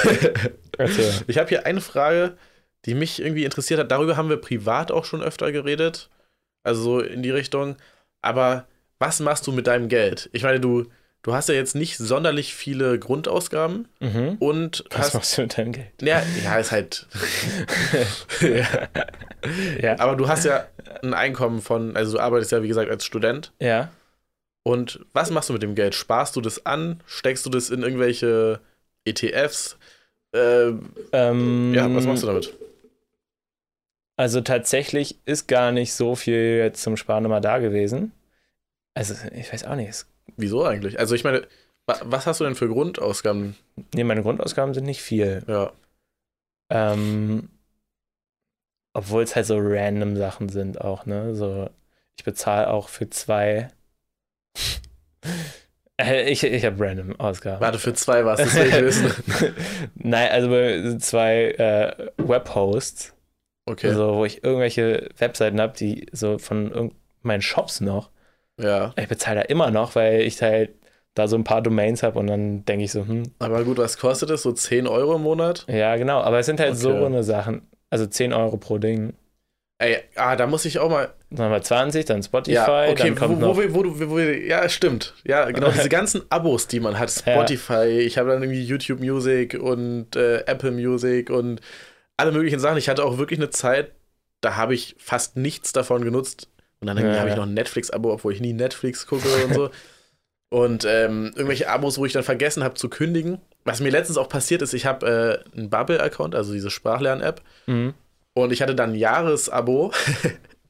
ich habe hier eine Frage, die mich irgendwie interessiert hat. Darüber haben wir privat auch schon öfter geredet. Also so in die Richtung. Aber was machst du mit deinem Geld? Ich meine, du du hast ja jetzt nicht sonderlich viele Grundausgaben mhm. und Was hast, machst du mit deinem Geld? Ja, ja ist halt. ja. ja. Aber du hast ja ein Einkommen von, also du arbeitest ja wie gesagt als Student. Ja. Und was machst du mit dem Geld? Sparst du das an? Steckst du das in irgendwelche ETFs? Äh, ähm, ja, was machst du damit? Also tatsächlich ist gar nicht so viel jetzt zum Sparen immer da gewesen. Also ich weiß auch nicht, es Wieso eigentlich? Also ich meine, was hast du denn für Grundausgaben? Nee, meine Grundausgaben sind nicht viel. Ja. Ähm, obwohl es halt so random Sachen sind auch, ne? So, ich bezahle auch für zwei. Äh, ich, ich habe random Ausgaben. Warte, für zwei was, das will ich wissen. Nein, also zwei äh, Webhosts. Okay. Also, wo ich irgendwelche Webseiten habe, die so von meinen Shops noch. Ja. Ich bezahle da immer noch, weil ich halt da so ein paar Domains habe und dann denke ich so, hm. Aber gut, was kostet das? So 10 Euro im Monat? Ja, genau. Aber es sind halt okay. so eine Sachen. Also 10 Euro pro Ding. Ey, ah, da muss ich auch mal. Dann wir 20, dann Spotify. Ja, okay, dann kommt wo, noch... wo, wo, wo, wo, ja, stimmt. Ja, genau, diese ganzen Abos, die man hat. Spotify, ja. ich habe dann irgendwie YouTube Music und äh, Apple Music und alle möglichen Sachen. Ich hatte auch wirklich eine Zeit, da habe ich fast nichts davon genutzt. Und dann ja, habe ich noch ein Netflix-Abo, obwohl ich nie Netflix gucke und so. Und ähm, irgendwelche Abos, wo ich dann vergessen habe zu kündigen. Was mir letztens auch passiert ist, ich habe äh, einen Bubble-Account, also diese Sprachlern-App. Mhm. Und ich hatte dann ein Jahresabo.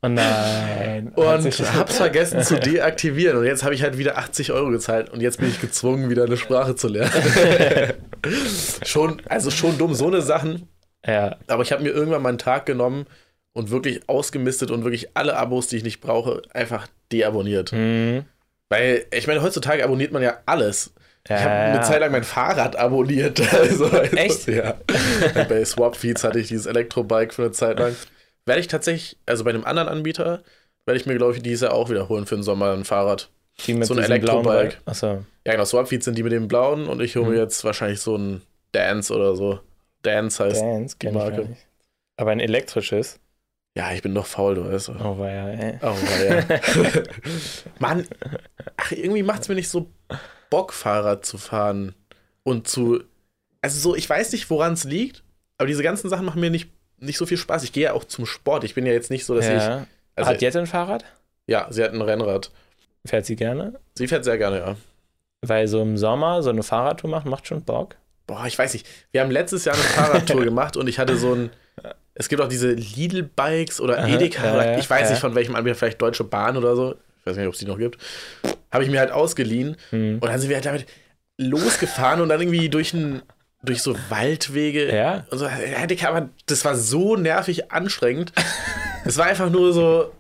Oh nein. und hab's vergessen zu deaktivieren. Und jetzt habe ich halt wieder 80 Euro gezahlt. Und jetzt bin ich gezwungen, wieder eine Sprache zu lernen. schon, also schon dumm, so eine Sachen. Ja. Aber ich habe mir irgendwann mal einen Tag genommen, und wirklich ausgemistet und wirklich alle Abos, die ich nicht brauche, einfach deabonniert. Mhm. Weil, ich meine, heutzutage abonniert man ja alles. Ja, ich habe eine Zeit lang mein Fahrrad abonniert. Also, also, Echt? Ja. bei Swapfeeds hatte ich dieses Elektrobike für eine Zeit lang. Werde ich tatsächlich, also bei einem anderen Anbieter, werde ich mir, glaube ich, dieses Jahr auch wiederholen für den Sommer ein Fahrrad. Die mit so ein Elektrobike. Achso. Ja, genau, Swapfeeds sind die mit dem blauen und ich hole mir mhm. jetzt wahrscheinlich so ein Dance oder so. Dance heißt Dance, die Marke. Aber ein elektrisches? Ja, ich bin doch faul, du weißt. Oh, ja, ey. Oh, ja. Mann, ach, irgendwie macht es mir nicht so Bock, Fahrrad zu fahren und zu. Also, so, ich weiß nicht, woran es liegt, aber diese ganzen Sachen machen mir nicht, nicht so viel Spaß. Ich gehe ja auch zum Sport. Ich bin ja jetzt nicht so, dass ja. ich. Also, hat Jette ein Fahrrad? Ja, sie hat ein Rennrad. Fährt sie gerne? Sie fährt sehr gerne, ja. Weil so im Sommer so eine Fahrradtour machen, macht schon Bock. Boah, ich weiß nicht. Wir haben letztes Jahr eine Fahrradtour gemacht und ich hatte so ein es gibt auch diese Lidl-Bikes oder Edeka, äh, ich weiß äh. nicht von welchem Anbieter, vielleicht Deutsche Bahn oder so. Ich weiß nicht, ob es die noch gibt. Habe ich mir halt ausgeliehen. Hm. Und dann sind wir halt damit losgefahren und dann irgendwie durch ein, durch so Waldwege ja. und so. Aber das war so nervig anstrengend. Es war einfach nur so.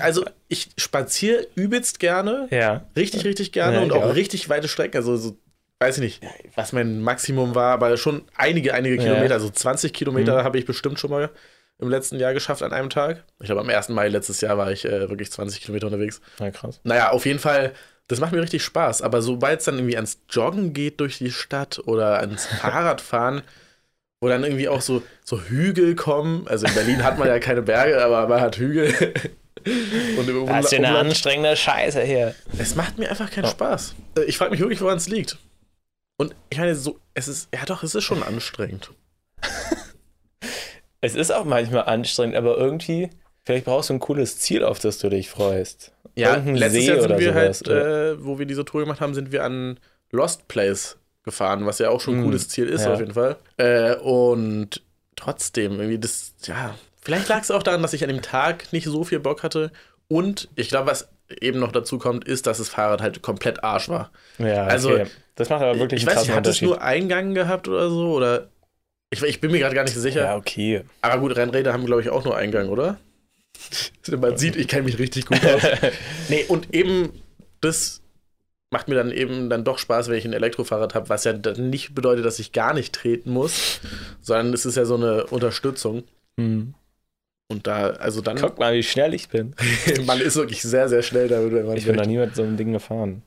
Also, ich spaziere übelst gerne. Ja. Richtig, richtig gerne ja, und auch, auch, richtig weite Strecken. Also, so weiß ich nicht, was mein Maximum war, aber schon einige, einige Kilometer, ja. also 20 Kilometer mhm. habe ich bestimmt schon mal im letzten Jahr geschafft an einem Tag. Ich glaube, am 1. Mai letztes Jahr war ich äh, wirklich 20 Kilometer unterwegs. Ja, krass. Naja, auf jeden Fall, das macht mir richtig Spaß. Aber sobald es dann irgendwie ans Joggen geht durch die Stadt oder ans Fahrradfahren, wo dann irgendwie auch so, so Hügel kommen. Also in Berlin hat man ja keine Berge, aber man hat Hügel. Und im das ist ja eine anstrengende Scheiße hier. Es macht mir einfach keinen oh. Spaß. Äh, ich frage mich wirklich, woran es liegt. Und ich meine, so, es ist, ja doch, es ist schon anstrengend. es ist auch manchmal anstrengend, aber irgendwie, vielleicht brauchst du ein cooles Ziel, auf das du dich freust. Ja, Irgendein letztes See Jahr sind wir sowas, halt, äh, wo wir diese Tour gemacht haben, sind wir an Lost Place gefahren, was ja auch schon ein hm, cooles Ziel ist, ja. auf jeden Fall. Äh, und trotzdem, irgendwie das, ja, vielleicht lag es auch daran, dass ich an dem Tag nicht so viel Bock hatte. Und ich glaube, was eben noch dazu kommt, ist, dass das Fahrrad halt komplett Arsch war. Ja, also, okay. Das macht aber wirklich ich einen weiß nicht, hat es nur Eingang gehabt oder so? Oder ich, ich bin mir gerade gar nicht sicher. Ja, okay. Aber gut, Rennräder haben, glaube ich, auch nur Eingang, oder? Man sieht, ich kenne mich richtig gut aus. nee, und eben das macht mir dann eben dann doch Spaß, wenn ich ein Elektrofahrrad habe, was ja dann nicht bedeutet, dass ich gar nicht treten muss, sondern es ist ja so eine Unterstützung. Mhm. Und da, also dann. Guck mal, wie schnell ich bin. man ist wirklich sehr, sehr schnell damit, wenn man. Ich bin noch nie mit so einem Ding gefahren.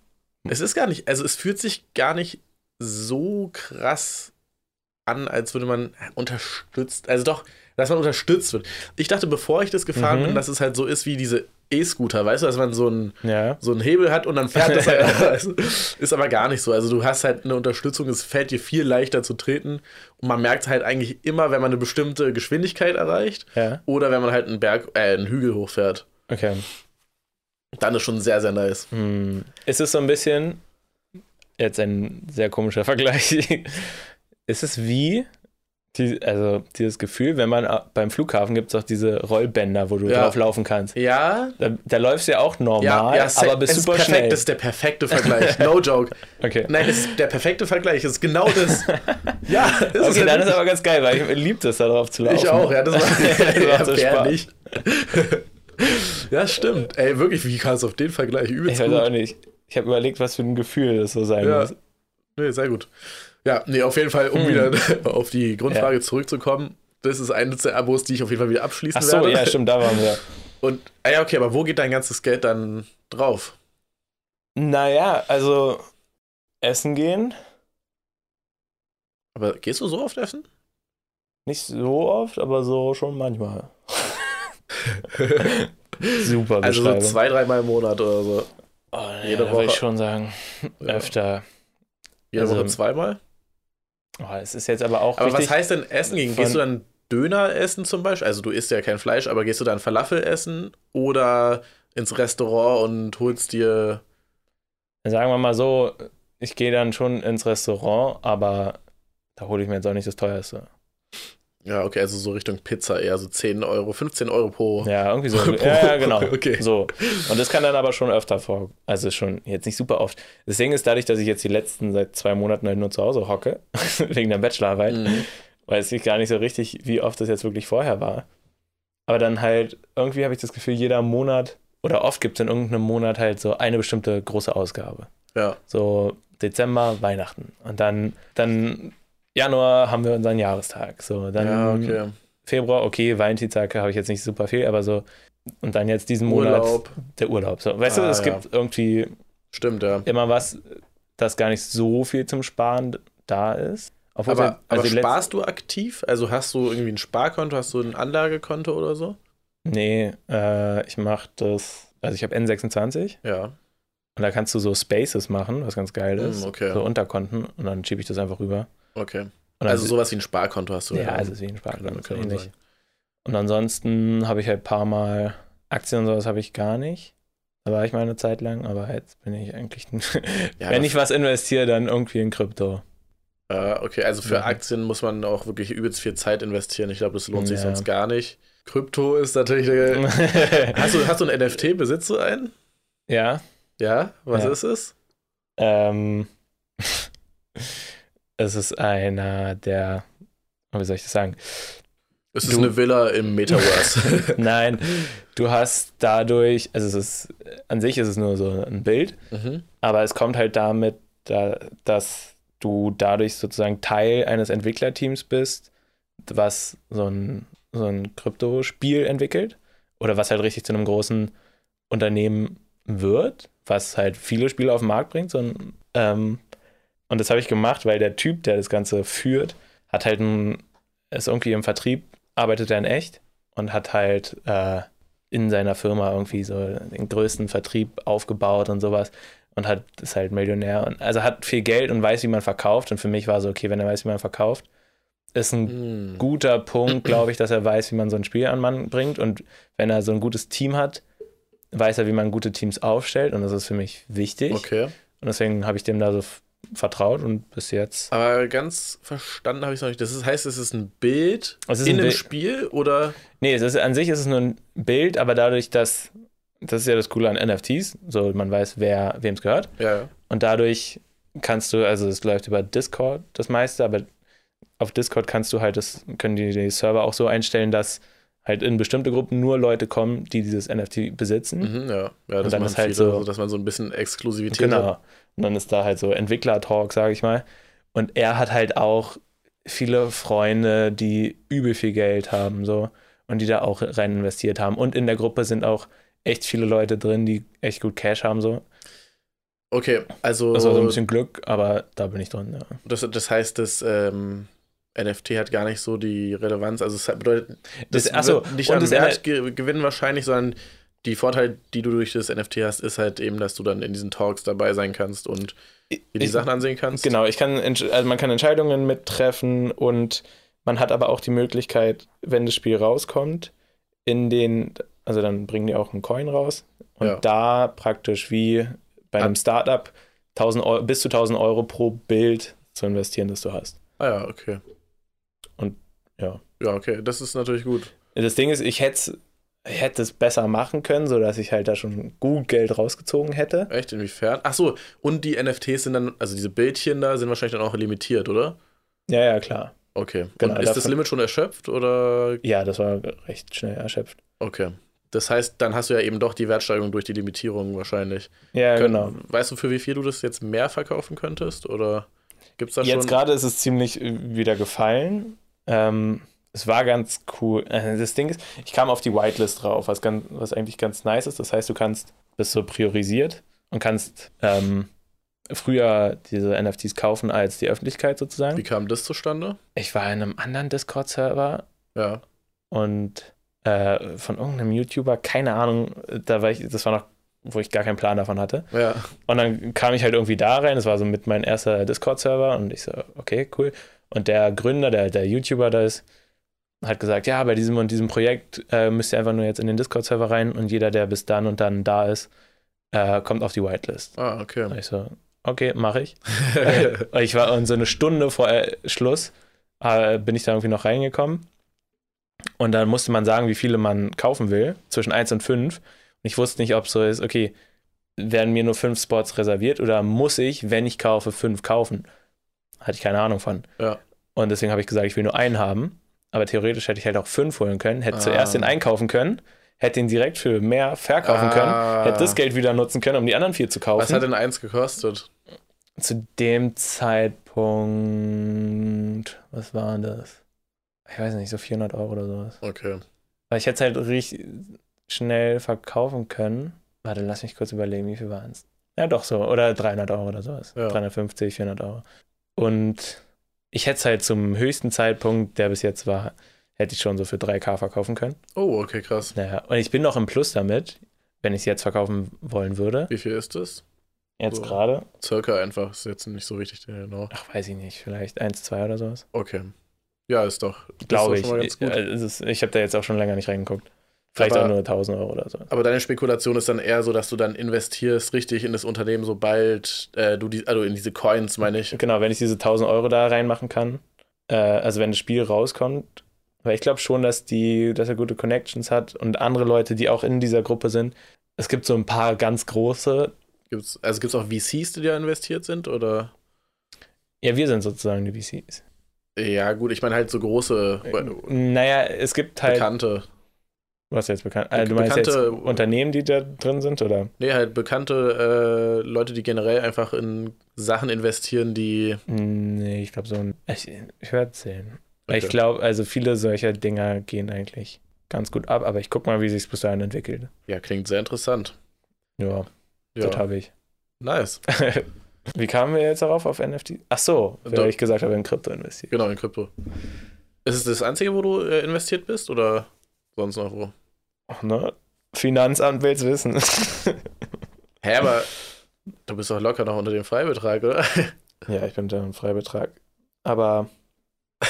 Es ist gar nicht, also es fühlt sich gar nicht so krass an, als würde man unterstützt, also doch, dass man unterstützt wird. Ich dachte, bevor ich das gefahren mhm. bin, dass es halt so ist wie diese E-Scooter, weißt du, dass man so einen, ja. so einen Hebel hat und dann fährt das halt. ist aber gar nicht so. Also du hast halt eine Unterstützung, es fällt dir viel leichter zu treten und man merkt halt eigentlich immer, wenn man eine bestimmte Geschwindigkeit erreicht ja. oder wenn man halt einen Berg, äh, einen Hügel hochfährt. Okay. Dann ist schon sehr, sehr nice. Hm. Ist es so ein bisschen, jetzt ein sehr komischer Vergleich, ist es wie, die, also dieses Gefühl, wenn man beim Flughafen gibt es auch diese Rollbänder, wo du ja. drauf laufen kannst. Ja. Da, da läufst du ja auch normal, ja, ja, aber bist super perfekt, schnell. Das ist der perfekte Vergleich. No joke. Okay. Nein, das ist der perfekte Vergleich. Das ist genau das. ja. Das okay, ist dann ist aber ganz geil, weil ich liebe das, da drauf zu laufen. Ich auch, ja. Das macht, das macht so Spaß. Ja, stimmt. Ey, wirklich, wie kannst du auf den Vergleich übelst Ich weiß auch nicht. Ich habe überlegt, was für ein Gefühl das so sein ja. muss. Nee, sehr gut. Ja, nee, auf jeden Fall, um hm. wieder auf die Grundfrage ja. zurückzukommen. Das ist eine der Abos, die ich auf jeden Fall wieder abschließen Ach so, werde. ja, stimmt, da waren wir. Und, ah ja, okay, aber wo geht dein ganzes Geld dann drauf? Naja, also essen gehen. Aber gehst du so oft essen? Nicht so oft, aber so schon manchmal. Super Also so zwei, dreimal im Monat oder so. Oh, Jede ja, Woche. würde ich schon sagen. Öfter. Jede also, Woche zweimal? Oh, es ist jetzt aber auch. Aber was heißt denn Essen gehen? Gehst du dann Döner essen zum Beispiel? Also du isst ja kein Fleisch, aber gehst du dann Falafel essen oder ins Restaurant und holst dir. Sagen wir mal so, ich gehe dann schon ins Restaurant, aber da hole ich mir jetzt auch nicht das teuerste. Ja, okay, also so Richtung Pizza eher so 10 Euro, 15 Euro pro. Ja, irgendwie so. Pro, ja, genau. Okay. So. Und das kann dann aber schon öfter vor. Also schon jetzt nicht super oft. Das Ding ist dadurch, dass ich jetzt die letzten seit zwei Monaten halt nur zu Hause hocke, wegen der Bachelorarbeit, mhm. weiß ich gar nicht so richtig, wie oft das jetzt wirklich vorher war. Aber dann halt, irgendwie habe ich das Gefühl, jeder Monat oder oft gibt es in irgendeinem Monat halt so eine bestimmte große Ausgabe. Ja. So Dezember, Weihnachten. Und dann, dann Januar haben wir unseren Jahrestag. So, dann ja, okay. Februar, okay, Valentinstag habe ich jetzt nicht super viel, aber so. Und dann jetzt diesen Monat Urlaub. der Urlaub. So, weißt ah, du, es ja. gibt irgendwie Stimmt, ja. immer was, das gar nicht so viel zum Sparen da ist. Obwohl aber, also aber sparst du aktiv? Also hast du irgendwie ein Sparkonto, hast du ein Anlagekonto oder so? Nee, äh, ich mache das, also ich habe N26. Ja. Und da kannst du so Spaces machen, was ganz geil hm, ist. Mm, okay. So Unterkonten und dann schiebe ich das einfach rüber. Okay. Also sowas wie ein Sparkonto hast du. Ja, also wie ein Sparkonto. Kann ich nicht. Und ansonsten habe ich halt ein paar Mal Aktien und sowas habe ich gar nicht. Da war ich mal eine Zeit lang, aber jetzt bin ich eigentlich, ja, wenn ich was investiere, dann irgendwie in Krypto. Uh, okay, also für ja. Aktien muss man auch wirklich übelst viel Zeit investieren. Ich glaube, das lohnt sich ja. sonst gar nicht. Krypto ist natürlich. hast, du, hast du ein NFT? Besitzt du einen? Ja. Ja? Was ist es? Ähm. Es ist einer der, wie soll ich das sagen? Es ist du, eine Villa im Metaverse. Nein, du hast dadurch, also es ist, an sich ist es nur so ein Bild, mhm. aber es kommt halt damit, da, dass du dadurch sozusagen Teil eines Entwicklerteams bist, was so ein so ein Kryptospiel entwickelt. Oder was halt richtig zu einem großen Unternehmen wird, was halt viele Spiele auf den Markt bringt. So ein, ähm, und das habe ich gemacht, weil der Typ, der das Ganze führt, hat halt ein, ist irgendwie im Vertrieb, arbeitet er in echt und hat halt äh, in seiner Firma irgendwie so den größten Vertrieb aufgebaut und sowas und hat ist halt Millionär und also hat viel Geld und weiß, wie man verkauft. Und für mich war so, okay, wenn er weiß, wie man verkauft, ist ein Hm. guter Punkt, glaube ich, dass er weiß, wie man so ein Spiel an Mann bringt. Und wenn er so ein gutes Team hat, weiß er, wie man gute Teams aufstellt. Und das ist für mich wichtig. Okay. Und deswegen habe ich dem da so vertraut und bis jetzt. Aber ganz verstanden habe ich es noch nicht. Das ist, heißt, es ist ein Bild Es ist in ein einem Bild- Spiel oder? Nee, es ist, an sich ist es nur ein Bild, aber dadurch, dass. Das ist ja das Coole an NFTs. So, man weiß, wer wem es gehört. Ja, ja. Und dadurch kannst du, also es läuft über Discord das meiste, aber auf Discord kannst du halt, das können die, die Server auch so einstellen, dass halt in bestimmte Gruppen nur Leute kommen, die dieses NFT besitzen. Mhm, ja. ja dann machen ist halt so- so, dass man so ein bisschen Exklusivität hat. Genau. Und dann ist da halt so Entwickler-Talk, sage ich mal. Und er hat halt auch viele Freunde, die übel viel Geld haben, so und die da auch rein investiert haben. Und in der Gruppe sind auch echt viele Leute drin, die echt gut Cash haben, so. Okay, also Das war so ein bisschen Glück, aber da bin ich drin, ja. das, das heißt, das ähm, NFT hat gar nicht so die Relevanz. Also es bedeutet, das, Das- ach so, wird nicht und an das Wert ge gewinnen wahrscheinlich, sondern die Vorteile, die du durch das NFT hast, ist halt eben, dass du dann in diesen Talks dabei sein kannst und dir die Ich- Sachen ansehen kannst. Genau, ich kann, also man kann Entscheidungen mittreffen und man hat aber auch die Möglichkeit, wenn das Spiel rauskommt, in den, also dann bringen die auch einen Coin raus und Ja. da praktisch wie bei einem. Startup 1000 Euro, bis zu 1000 Euro pro Bild zu investieren, das du hast. Ah ja, okay. Und, ja. Ja, okay, das ist natürlich gut. Das Ding ist, ich hätte ich hätte es besser machen können, sodass ich halt da schon gut Geld rausgezogen hätte. Echt? Inwiefern? Ach so, und die NFTs sind dann, also diese Bildchen da sind wahrscheinlich dann auch limitiert, oder? Ja, ja, klar. Okay. Genau, und ist das Limit schon erschöpft oder? Ja, das war recht schnell erschöpft. Okay. Das heißt, dann hast du ja eben doch die Wertsteigerung durch die Limitierung wahrscheinlich. Ja, Können- genau. Weißt du, für wie viel du das jetzt mehr verkaufen könntest? Oder gibt es da Jetzt schon? gerade ist es ziemlich äh, wieder gefallen. Ähm, es war ganz cool. Äh, Das Ding ist, ich kam auf die Whitelist drauf, was, ganz, was eigentlich ganz nice ist. Das heißt, du kannst, bist so priorisiert und kannst ähm, früher diese NFTs kaufen als die Öffentlichkeit sozusagen. Wie kam das zustande? Ich war in einem anderen Discord-Server Ja. und äh, von irgendeinem YouTuber, keine Ahnung, da war ich, das war noch, wo ich gar keinen Plan davon hatte. Ja. Und dann kam ich halt irgendwie da rein, das war so mit mein erster Discord-Server und ich so, okay, cool. Und der Gründer, der, der YouTuber da ist, hat gesagt, ja, bei diesem und diesem Projekt äh, müsst ihr einfach nur jetzt in den Discord-Server rein und jeder, der bis dann und dann da ist, äh, kommt auf die Whitelist. Ah, okay. Und ich so, okay, mache ich. Und ich war und so eine Stunde vor äh, Schluss, äh, bin ich da irgendwie noch reingekommen. Und dann musste man sagen, wie viele man kaufen will, zwischen 1 und 5. Und ich wusste nicht, ob es so ist, okay, werden mir nur 5 Spots reserviert oder muss ich, wenn ich kaufe, 5 kaufen? Hatte ich keine Ahnung von. Ja. Und deswegen habe ich gesagt, ich will nur einen haben. Aber theoretisch hätte ich halt auch 5 holen können, hätte Ah. zuerst den einkaufen können, hätte den direkt für mehr verkaufen können, Ah. hätte das Geld wieder nutzen können, um die anderen vier zu kaufen Was hat denn eins gekostet? zu dem Zeitpunkt, was war das? Ich weiß nicht, so 400 Euro oder sowas. Okay. Weil ich hätte es halt richtig schnell verkaufen können. Warte, lass mich kurz überlegen, wie viel waren es? Ja, doch so. Oder 300 Euro oder sowas. Ja. 350, 400 Euro. Und ich hätte es halt zum höchsten Zeitpunkt, der bis jetzt war, hätte ich schon so für 3K verkaufen können. Oh, okay, krass. Naja, und ich bin noch im Plus damit, wenn ich es jetzt verkaufen wollen würde. Wie viel ist das? Jetzt So. gerade. Circa einfach, ist jetzt nicht so wichtig, genau. Ach, weiß ich nicht. Vielleicht 1, 2 oder sowas. Okay. Ja, ist doch. ist Glaube doch ich. schon mal ganz gut. Äh, es ist, ich habe da jetzt auch schon länger nicht reingeguckt. Vielleicht Aber- auch nur 1000 Euro oder so. Aber deine Spekulation ist dann eher so, dass du dann investierst richtig in das Unternehmen, sobald äh, du die, also in diese Coins, meine ich. Genau, wenn ich diese 1000 Euro da reinmachen kann, äh, also wenn das Spiel rauskommt, weil ich glaube schon, dass die, dass er gute Connections hat und andere Leute, die auch in dieser Gruppe sind. Es gibt so ein paar ganz große. Gibt's, also gibt es auch VCs, die da investiert sind? Oder? Ja, wir sind sozusagen die VCs. Ja, gut, ich meine halt so große, Naja, es gibt halt. bekannte. Was jetzt bekannt? Äh, du meinst jetzt bekannte- Unternehmen, die da drin sind, oder? Nee, halt bekannte äh, Leute, die generell einfach in Sachen investieren, die. Nee, ich glaube so ein. Ich, ich werde sehen. Weil Ich Okay. glaube, also viele solcher Dinger gehen eigentlich ganz gut ab, aber ich guck mal, wie sich bis dahin entwickelt. Ja, klingt sehr interessant. Ja, Ja, das habe ich. nice. Wie kamen wir jetzt darauf auf NFT? Ach so, weil ich gesagt habe, in Krypto investiert. Genau, in Krypto. Ist es das einzige, wo du äh, investiert bist oder sonst noch wo? Ach, ne? Finanzamt will's wissen. Hä, aber du bist doch locker noch unter dem Freibetrag, oder? ja, ich bin da im Freibetrag. Aber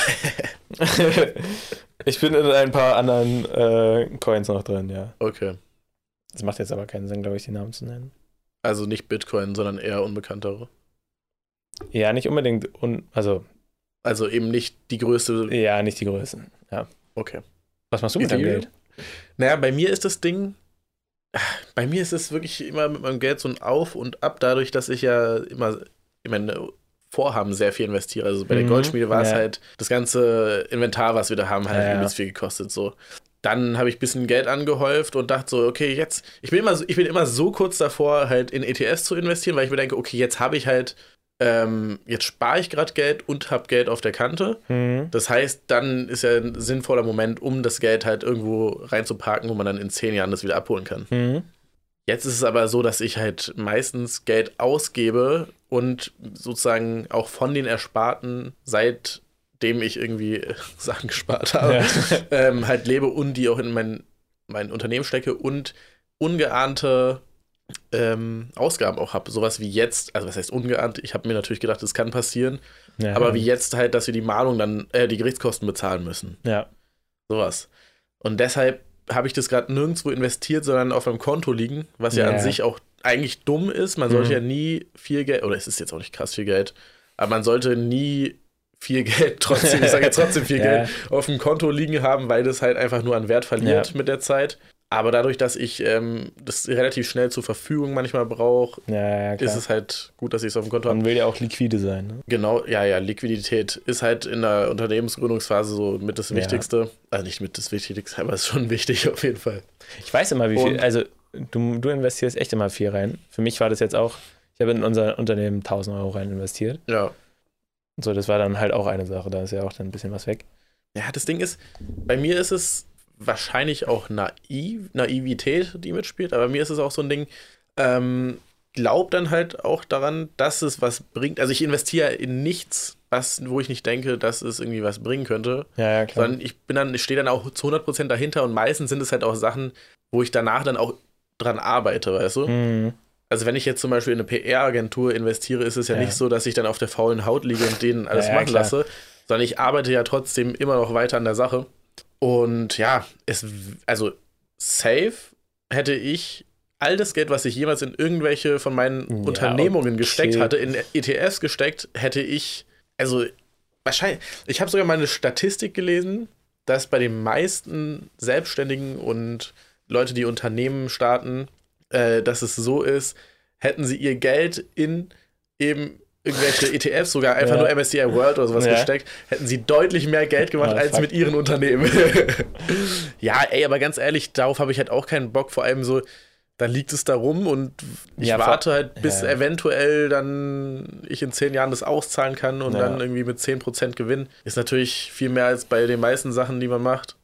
ich bin in ein paar anderen äh, Coins noch drin, ja. Okay. Das macht jetzt aber keinen Sinn, glaube ich, die Namen zu nennen. Also nicht Bitcoin, sondern eher unbekanntere. Ja, nicht unbedingt, un also Also eben nicht die größte. ja, nicht die Größen. Ja. Okay. Was machst du mit deinem Ethereum? Geld? Naja, bei mir ist das Ding. Bei mir ist es wirklich immer mit meinem Geld so ein Auf und Ab, dadurch, dass ich ja immer in meine Vorhaben sehr viel investiere. Also bei der Mhm, Goldschmiede war es ja. halt das ganze Inventar, was wir da haben, halt Ja, übelst viel gekostet. So. Dann habe ich ein bisschen Geld angehäuft und dachte so, okay, jetzt, ich bin immer ich bin immer so kurz davor, halt in ETS zu investieren, weil ich mir denke, okay, jetzt habe ich halt, ähm, jetzt spare ich gerade Geld und habe Geld auf der Kante. Mhm. Das heißt, dann ist ja ein sinnvoller Moment, um das Geld halt irgendwo reinzuparken, wo man dann in zehn Jahren das wieder abholen kann. Mhm. Jetzt ist es aber so, dass ich halt meistens Geld ausgebe und sozusagen auch von den Ersparten, seitdem ich irgendwie Sachen gespart habe, Ja. ähm, halt lebe und die auch in mein, mein Unternehmen stecke und ungeahnte ähm, Ausgaben auch habe. Sowas wie jetzt, also was heißt ungeahnt? Ich habe mir natürlich gedacht, das kann passieren, ja. aber wie jetzt halt, dass wir die Mahnung dann, äh, die Gerichtskosten bezahlen müssen. Ja. Sowas. Und deshalb habe ich das gerade nirgendwo investiert, sondern auf meinem Konto liegen, was ja, Ja. an sich auch eigentlich dumm ist. Man sollte Mhm. ja nie viel Geld, oder es ist jetzt auch nicht krass viel Geld, aber man sollte nie viel Geld trotzdem, ich sage jetzt trotzdem viel Ja. Geld, auf dem Konto liegen haben, weil das halt einfach nur an Wert verliert Ja. mit der Zeit. Aber dadurch, dass ich ähm, das relativ schnell zur Verfügung manchmal brauche, Ja, ja, ist es halt gut, dass ich es auf dem Konto habe. Man will ja auch liquide sein. Ne? Genau, ja, ja, Liquidität ist halt in der Unternehmensgründungsphase so mit das. Wichtigste. Also nicht mit das Wichtigste, aber ist schon wichtig auf jeden Fall. Ich weiß immer, wie viel. Und- Also, du, du investierst echt immer viel rein. Für mich war das jetzt auch. Ich habe in unser Unternehmen 1000 Euro rein investiert. Ja. Und so, das war dann halt auch eine Sache. Da ist ja auch dann ein bisschen was weg. Ja, das Ding ist, bei mir ist es wahrscheinlich auch naiv, Naivität, die mitspielt, aber mir ist es auch so ein Ding, ähm, glaub dann halt auch daran, dass es was bringt. Also ich investiere in nichts, was, wo ich nicht denke, dass es irgendwie was bringen könnte. Ja, ja, klar. sondern ich bin dann, ich stehe dann auch zu 100% dahinter und meistens sind es halt auch Sachen, wo ich danach dann auch dran arbeite, weißt du? Mhm. Also wenn ich jetzt zum Beispiel in eine PR-Agentur investiere, ist es ja, Ja. nicht so, dass ich dann auf der faulen Haut liege und denen alles ja, machen klar. lasse, sondern ich arbeite ja trotzdem immer noch weiter an der Sache. Und ja, es, also safe hätte ich all das Geld, was ich jemals in irgendwelche von meinen Ja, Unternehmungen gesteckt hatte, in ETFs gesteckt, hätte ich, also wahrscheinlich, ich habe sogar mal eine Statistik gelesen, dass bei den meisten Selbstständigen und Leute, die Unternehmen starten, äh, dass es so ist, hätten sie ihr Geld in eben irgendwelche ETFs, sogar einfach Ja. nur MSCI World oder sowas Ja. gesteckt, hätten sie deutlich mehr Geld gemacht Ah, als mit ihren Unternehmen. ja, ey, aber ganz ehrlich, darauf habe ich halt auch keinen Bock, vor allem so, dann liegt es da rum und ich Ja, warte halt, bis Ja, ja. eventuell dann ich in zehn Jahren das auszahlen kann und dann irgendwie mit 10% Gewinn. Ist natürlich viel mehr als bei den meisten Sachen, die man macht.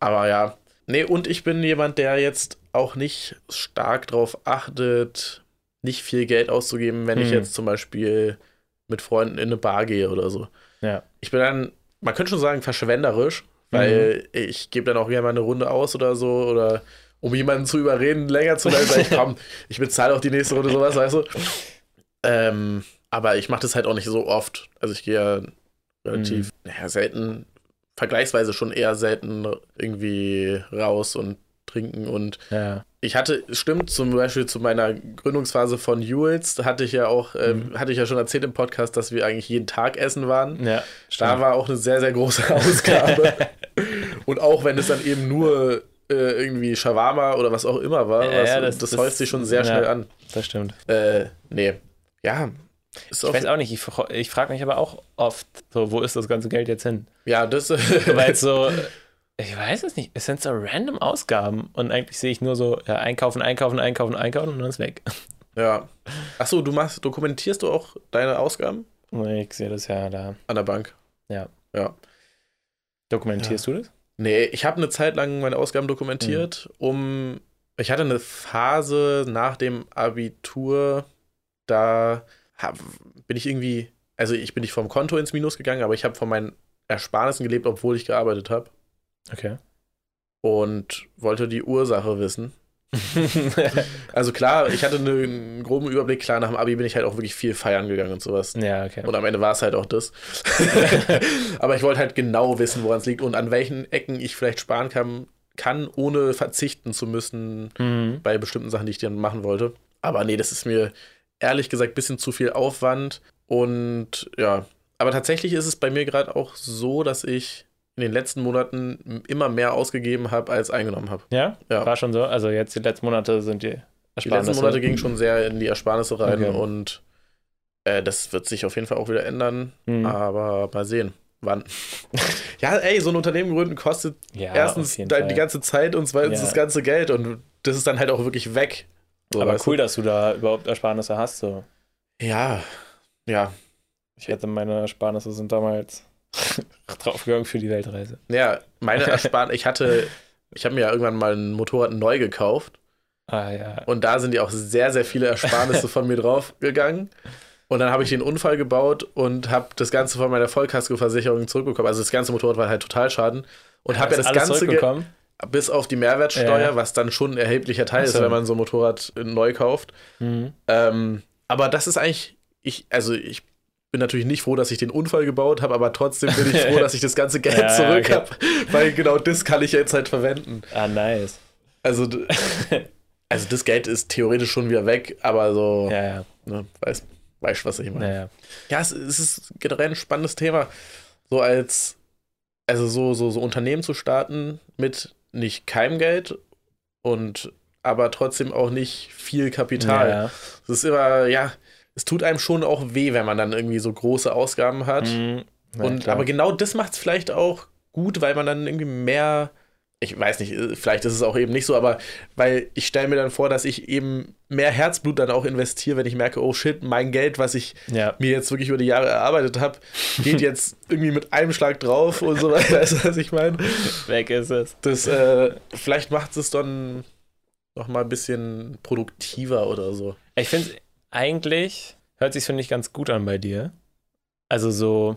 Aber ja. Nee, und ich bin jemand, der jetzt auch nicht stark darauf achtet, nicht viel Geld auszugeben, wenn ich Hm. jetzt zum Beispiel mit Freunden in eine Bar gehe oder so. Ja. Ich bin dann, man könnte schon sagen, verschwenderisch, weil ich gebe dann auch gerne mal eine Runde aus oder so oder um jemanden zu überreden, länger zu bleiben, sag ich, komm, ich bezahle auch die nächste Runde, sowas, weißt du. Ähm, aber ich mache das halt auch nicht so oft. Also ich gehe ja relativ, naja, selten, vergleichsweise schon eher selten irgendwie raus und trinken und Ja. ich hatte, stimmt, zum Beispiel zu meiner Gründungsphase von Jules, da hatte ich ja auch, ähm, hatte ich ja schon erzählt im Podcast, dass wir eigentlich jeden Tag essen waren. Ja. Da war auch eine sehr, sehr große Ausgabe. Und auch wenn es dann eben nur äh, irgendwie Shawarma oder was auch immer war, Ja, was, ja, das, das- das häuft sich schon sehr schnell an. Das stimmt. Äh, nee. Ja. Ist Ich weiß auch nicht, ich, ich frage mich aber auch oft, so, wo ist das ganze Geld jetzt hin? Ja, das. Weil so, ich weiß es nicht, es sind so random Ausgaben und eigentlich sehe ich nur so, ja, einkaufen, einkaufen, einkaufen, einkaufen und dann ist weg. ja. Achso, du machst, dokumentierst du auch deine Ausgaben Ich sehe das ja da. an der Bank? Ja. Ja. Dokumentierst du das? Nee, ich habe eine Zeit lang meine Ausgaben dokumentiert, um. Ich hatte eine Phase nach dem Abitur, da hab, bin ich irgendwie. Also, ich bin nicht vom Konto ins Minus gegangen, aber ich habe von meinen Ersparnissen gelebt, obwohl ich gearbeitet habe. Okay. Und wollte die Ursache wissen. Also klar, ich hatte eine- einen groben Überblick. Klar, nach dem Abi bin ich halt auch wirklich viel feiern gegangen und sowas. ja, okay. Und am Ende war es halt auch das. Aber ich wollte halt genau wissen, woran es liegt und an welchen Ecken ich vielleicht sparen kann, kann, ohne verzichten zu müssen Mhm. bei bestimmten Sachen, die ich dann machen wollte. Aber nee, das ist mir ehrlich gesagt ein bisschen zu viel Aufwand. Und ja, aber tatsächlich ist es bei mir gerade auch so, dass ich in den letzten Monaten immer mehr ausgegeben habe, als eingenommen habe. Ja? Ja. War schon so? Also jetzt die letzten Monate sind die Die Ersparnisse. letzten Monate gingen schon sehr in die Ersparnisse rein Okay. und äh, das wird sich auf jeden Fall auch wieder ändern. Mhm. Aber mal sehen, wann. ja, ey, so ein Unternehmen gründen kostet Ja, erstens dein- Fall. die ganze Zeit und zweitens Ja. das ganze Geld und das ist dann halt auch wirklich weg. So, Aber cool, dass du da überhaupt Ersparnisse hast. So. Du? Ja, ja. Ich hätte meine Ersparnisse sind damals draufgegangen für die Weltreise. Ja, meine Ersparnisse, ich hatte, ich habe mir ja irgendwann mal ein Motorrad neu gekauft Ah ja. und da sind ja auch sehr, sehr viele Ersparnisse von mir draufgegangen. Und dann habe ich den Unfall gebaut und habe das Ganze von meiner Vollkaskoversicherung zurückbekommen. Also das ganze Motorrad war halt Totalschaden. Und habe ja das ganze bis auf die Mehrwertsteuer, Ja. was dann schon ein erheblicher Teil Ach ist, wenn man so ein Motorrad äh, neu kauft. Mhm. Ähm, aber das ist eigentlich, ich, also ich bin natürlich nicht froh, dass ich den Unfall gebaut habe, aber trotzdem bin ich froh, dass ich das ganze Geld Ja, zurück okay. habe, weil genau das kann ich jetzt halt verwenden. Ah, nice. Also, also das Geld ist theoretisch schon wieder weg, aber so, Ja, ja. ne, weiß, weißt was ich meine. Naja. Ja, es, es ist generell ein spannendes Thema, so als, also so, so, so Unternehmen zu starten mit nicht keinem Geld und aber trotzdem auch nicht viel Kapital. Ja. Es ist immer, ja, es tut einem schon auch weh, wenn man dann irgendwie so große Ausgaben hat. Mhm. Na, und, klar. aber genau das macht es vielleicht auch gut, weil man dann irgendwie mehr, ich weiß nicht, äh, vielleicht ist es auch eben nicht so, aber weil ich stelle mir dann vor, dass ich eben mehr Herzblut dann auch investiere, wenn ich merke, oh shit, mein Geld, was ich ja. mir jetzt wirklich über die Jahre erarbeitet habe, geht jetzt irgendwie mit einem Schlag drauf und so weiter. Weißt du, was ich meine? Weg ist es. Das, äh, vielleicht macht es dann noch mal ein bisschen produktiver oder so. Ich finde eigentlich, hört sich finde ich ganz gut an bei dir. Also so,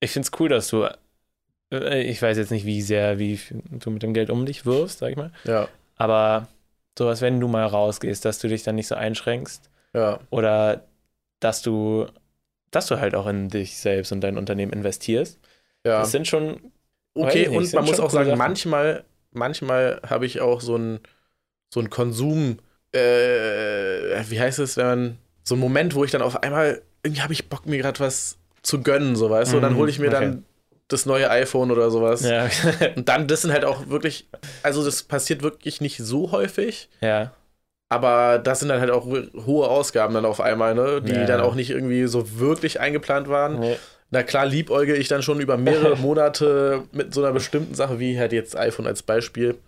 ich finde es cool, dass du, äh, ich weiß jetzt nicht, wie sehr, wie du mit dem Geld um dich wirfst, sag ich mal, Ja, aber sowas, wenn du mal rausgehst, dass du dich dann nicht so einschränkst ja, oder dass du, dass du halt auch in dich selbst und dein Unternehmen investierst. ja. Das sind schon, Okay, und man muss auch sagen, Sachen. manchmal, manchmal habe ich auch so ein, so ein Konsum, äh, wie heißt es, wenn man, so ein Moment, wo ich dann auf einmal, irgendwie habe ich Bock, mir gerade was zu gönnen, so weißt du, und dann Mhm, hole ich mir okay. dann das neue iPhone oder sowas. ja, Und dann, das sind halt auch wirklich, also das passiert wirklich nicht so häufig, ja, aber das sind dann halt auch hohe Ausgaben dann auf einmal, ne, die Ja. dann auch nicht irgendwie so wirklich eingeplant waren. nee. Na klar, liebäuge ich dann schon über mehrere Monate mit so einer bestimmten Sache, wie halt jetzt iPhone als Beispiel.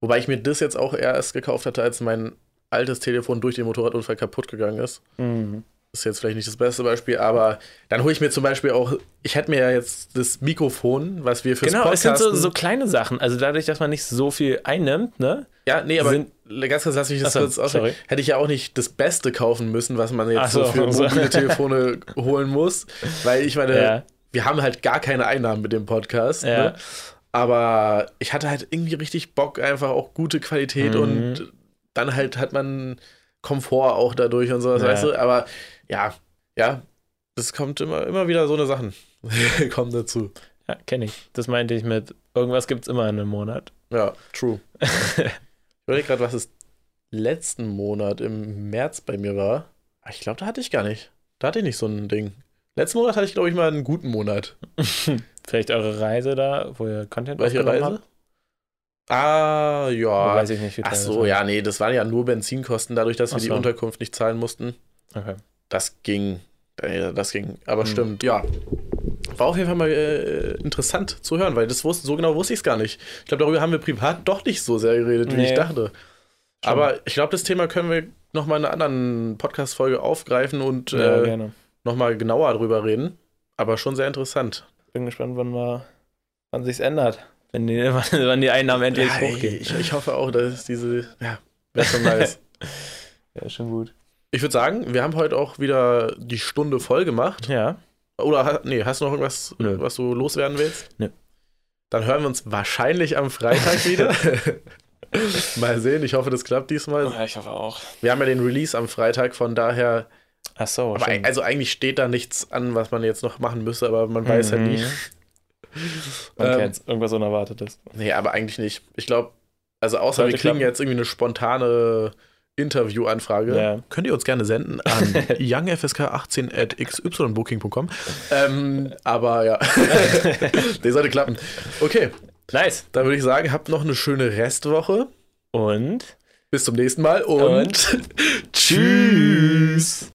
Wobei ich mir das jetzt auch erst gekauft hatte, als mein altes Telefon durch den Motorradunfall kaputt gegangen ist. Mhm. Das ist jetzt vielleicht nicht das beste Beispiel, aber dann hole ich mir zum Beispiel auch, ich hätte mir ja jetzt das Mikrofon, was wir fürs Genau, es sind so, Podcasten- so kleine Sachen. Also dadurch, dass man nicht so viel einnimmt, ne? Ja, nee, aber sind- ganz kurz, lass mich das kurz sorry. Hätte ich ja auch nicht das Beste kaufen müssen, was man Ach jetzt so, so, für so. mobile Telefone holen muss. Weil ich meine, Ja. wir haben halt gar keine Einnahmen mit dem Podcast. Ja. Ne? Aber ich hatte halt irgendwie richtig Bock, einfach auch gute Qualität Mhm. und dann halt hat man Komfort auch dadurch und sowas, Ja. weißt du? Aber ja, ja, das kommt immer, immer wieder so eine Sachen kommen dazu. Ja, kenne ich. Das meinte ich mit, irgendwas gibt es immer in einem Monat. Ja, true. ich überlege gerade, was es letzten Monat im März bei mir war. Ah, Ich glaube, da hatte ich gar nicht. Da hatte ich nicht so ein Ding. Letzten Monat hatte ich, glaube ich, mal einen guten Monat. Vielleicht eure Reise da, wo ihr Content Welche Reise? Ah, ja. Weiß ich nicht, wie Ach so, ja, nee, das waren ja nur Benzinkosten, dadurch, dass wir Ach die so. Unterkunft nicht zahlen mussten. Okay. Das ging. äh, Das ging. Aber Hm. stimmt, ja. War auf jeden Fall mal äh, interessant zu hören, weil das wusste, so genau wusste ich es gar nicht. Ich glaube, darüber haben wir privat doch nicht so sehr geredet, wie Nee. ich dachte. Aber ich glaube, das Thema können wir nochmal in einer anderen Podcast-Folge aufgreifen und Ja, äh, gerne. nochmal genauer drüber reden. Aber schon sehr interessant. Bin gespannt, wann wir, wann sich's ändert. Wenn die, wann die Einnahmen endlich Ja, hochgehen. ich, ich hoffe auch, dass diese, ja, wäre schon nice. Ja, schon gut. ich würde sagen, wir haben heute auch wieder die Stunde voll gemacht. Ja. Oder, nee, hast du noch irgendwas, Nö. was du loswerden willst? Nö. Dann hören wir uns wahrscheinlich am Freitag wieder. Mal sehen, ich hoffe, das klappt diesmal. Ja, ich hoffe auch. Wir haben ja den Release am Freitag, von daher, Ach so, also eigentlich steht da nichts an, was man jetzt noch machen müsste, aber man weiß ja Mhm. nie. Man Ähm, kennt's. Irgendwas Unerwartetes. Nee, aber eigentlich nicht. Ich glaube, also außer Sollte wir kriegen klappen. jetzt irgendwie eine spontane Interviewanfrage, Ja. könnt ihr uns gerne senden an youngfsk18.xybooking.com. Ähm, aber ja, der sollte klappen. Okay, Nice. dann würde ich sagen, habt noch eine schöne Restwoche. Und Bis zum nächsten Mal und, Und tschüss.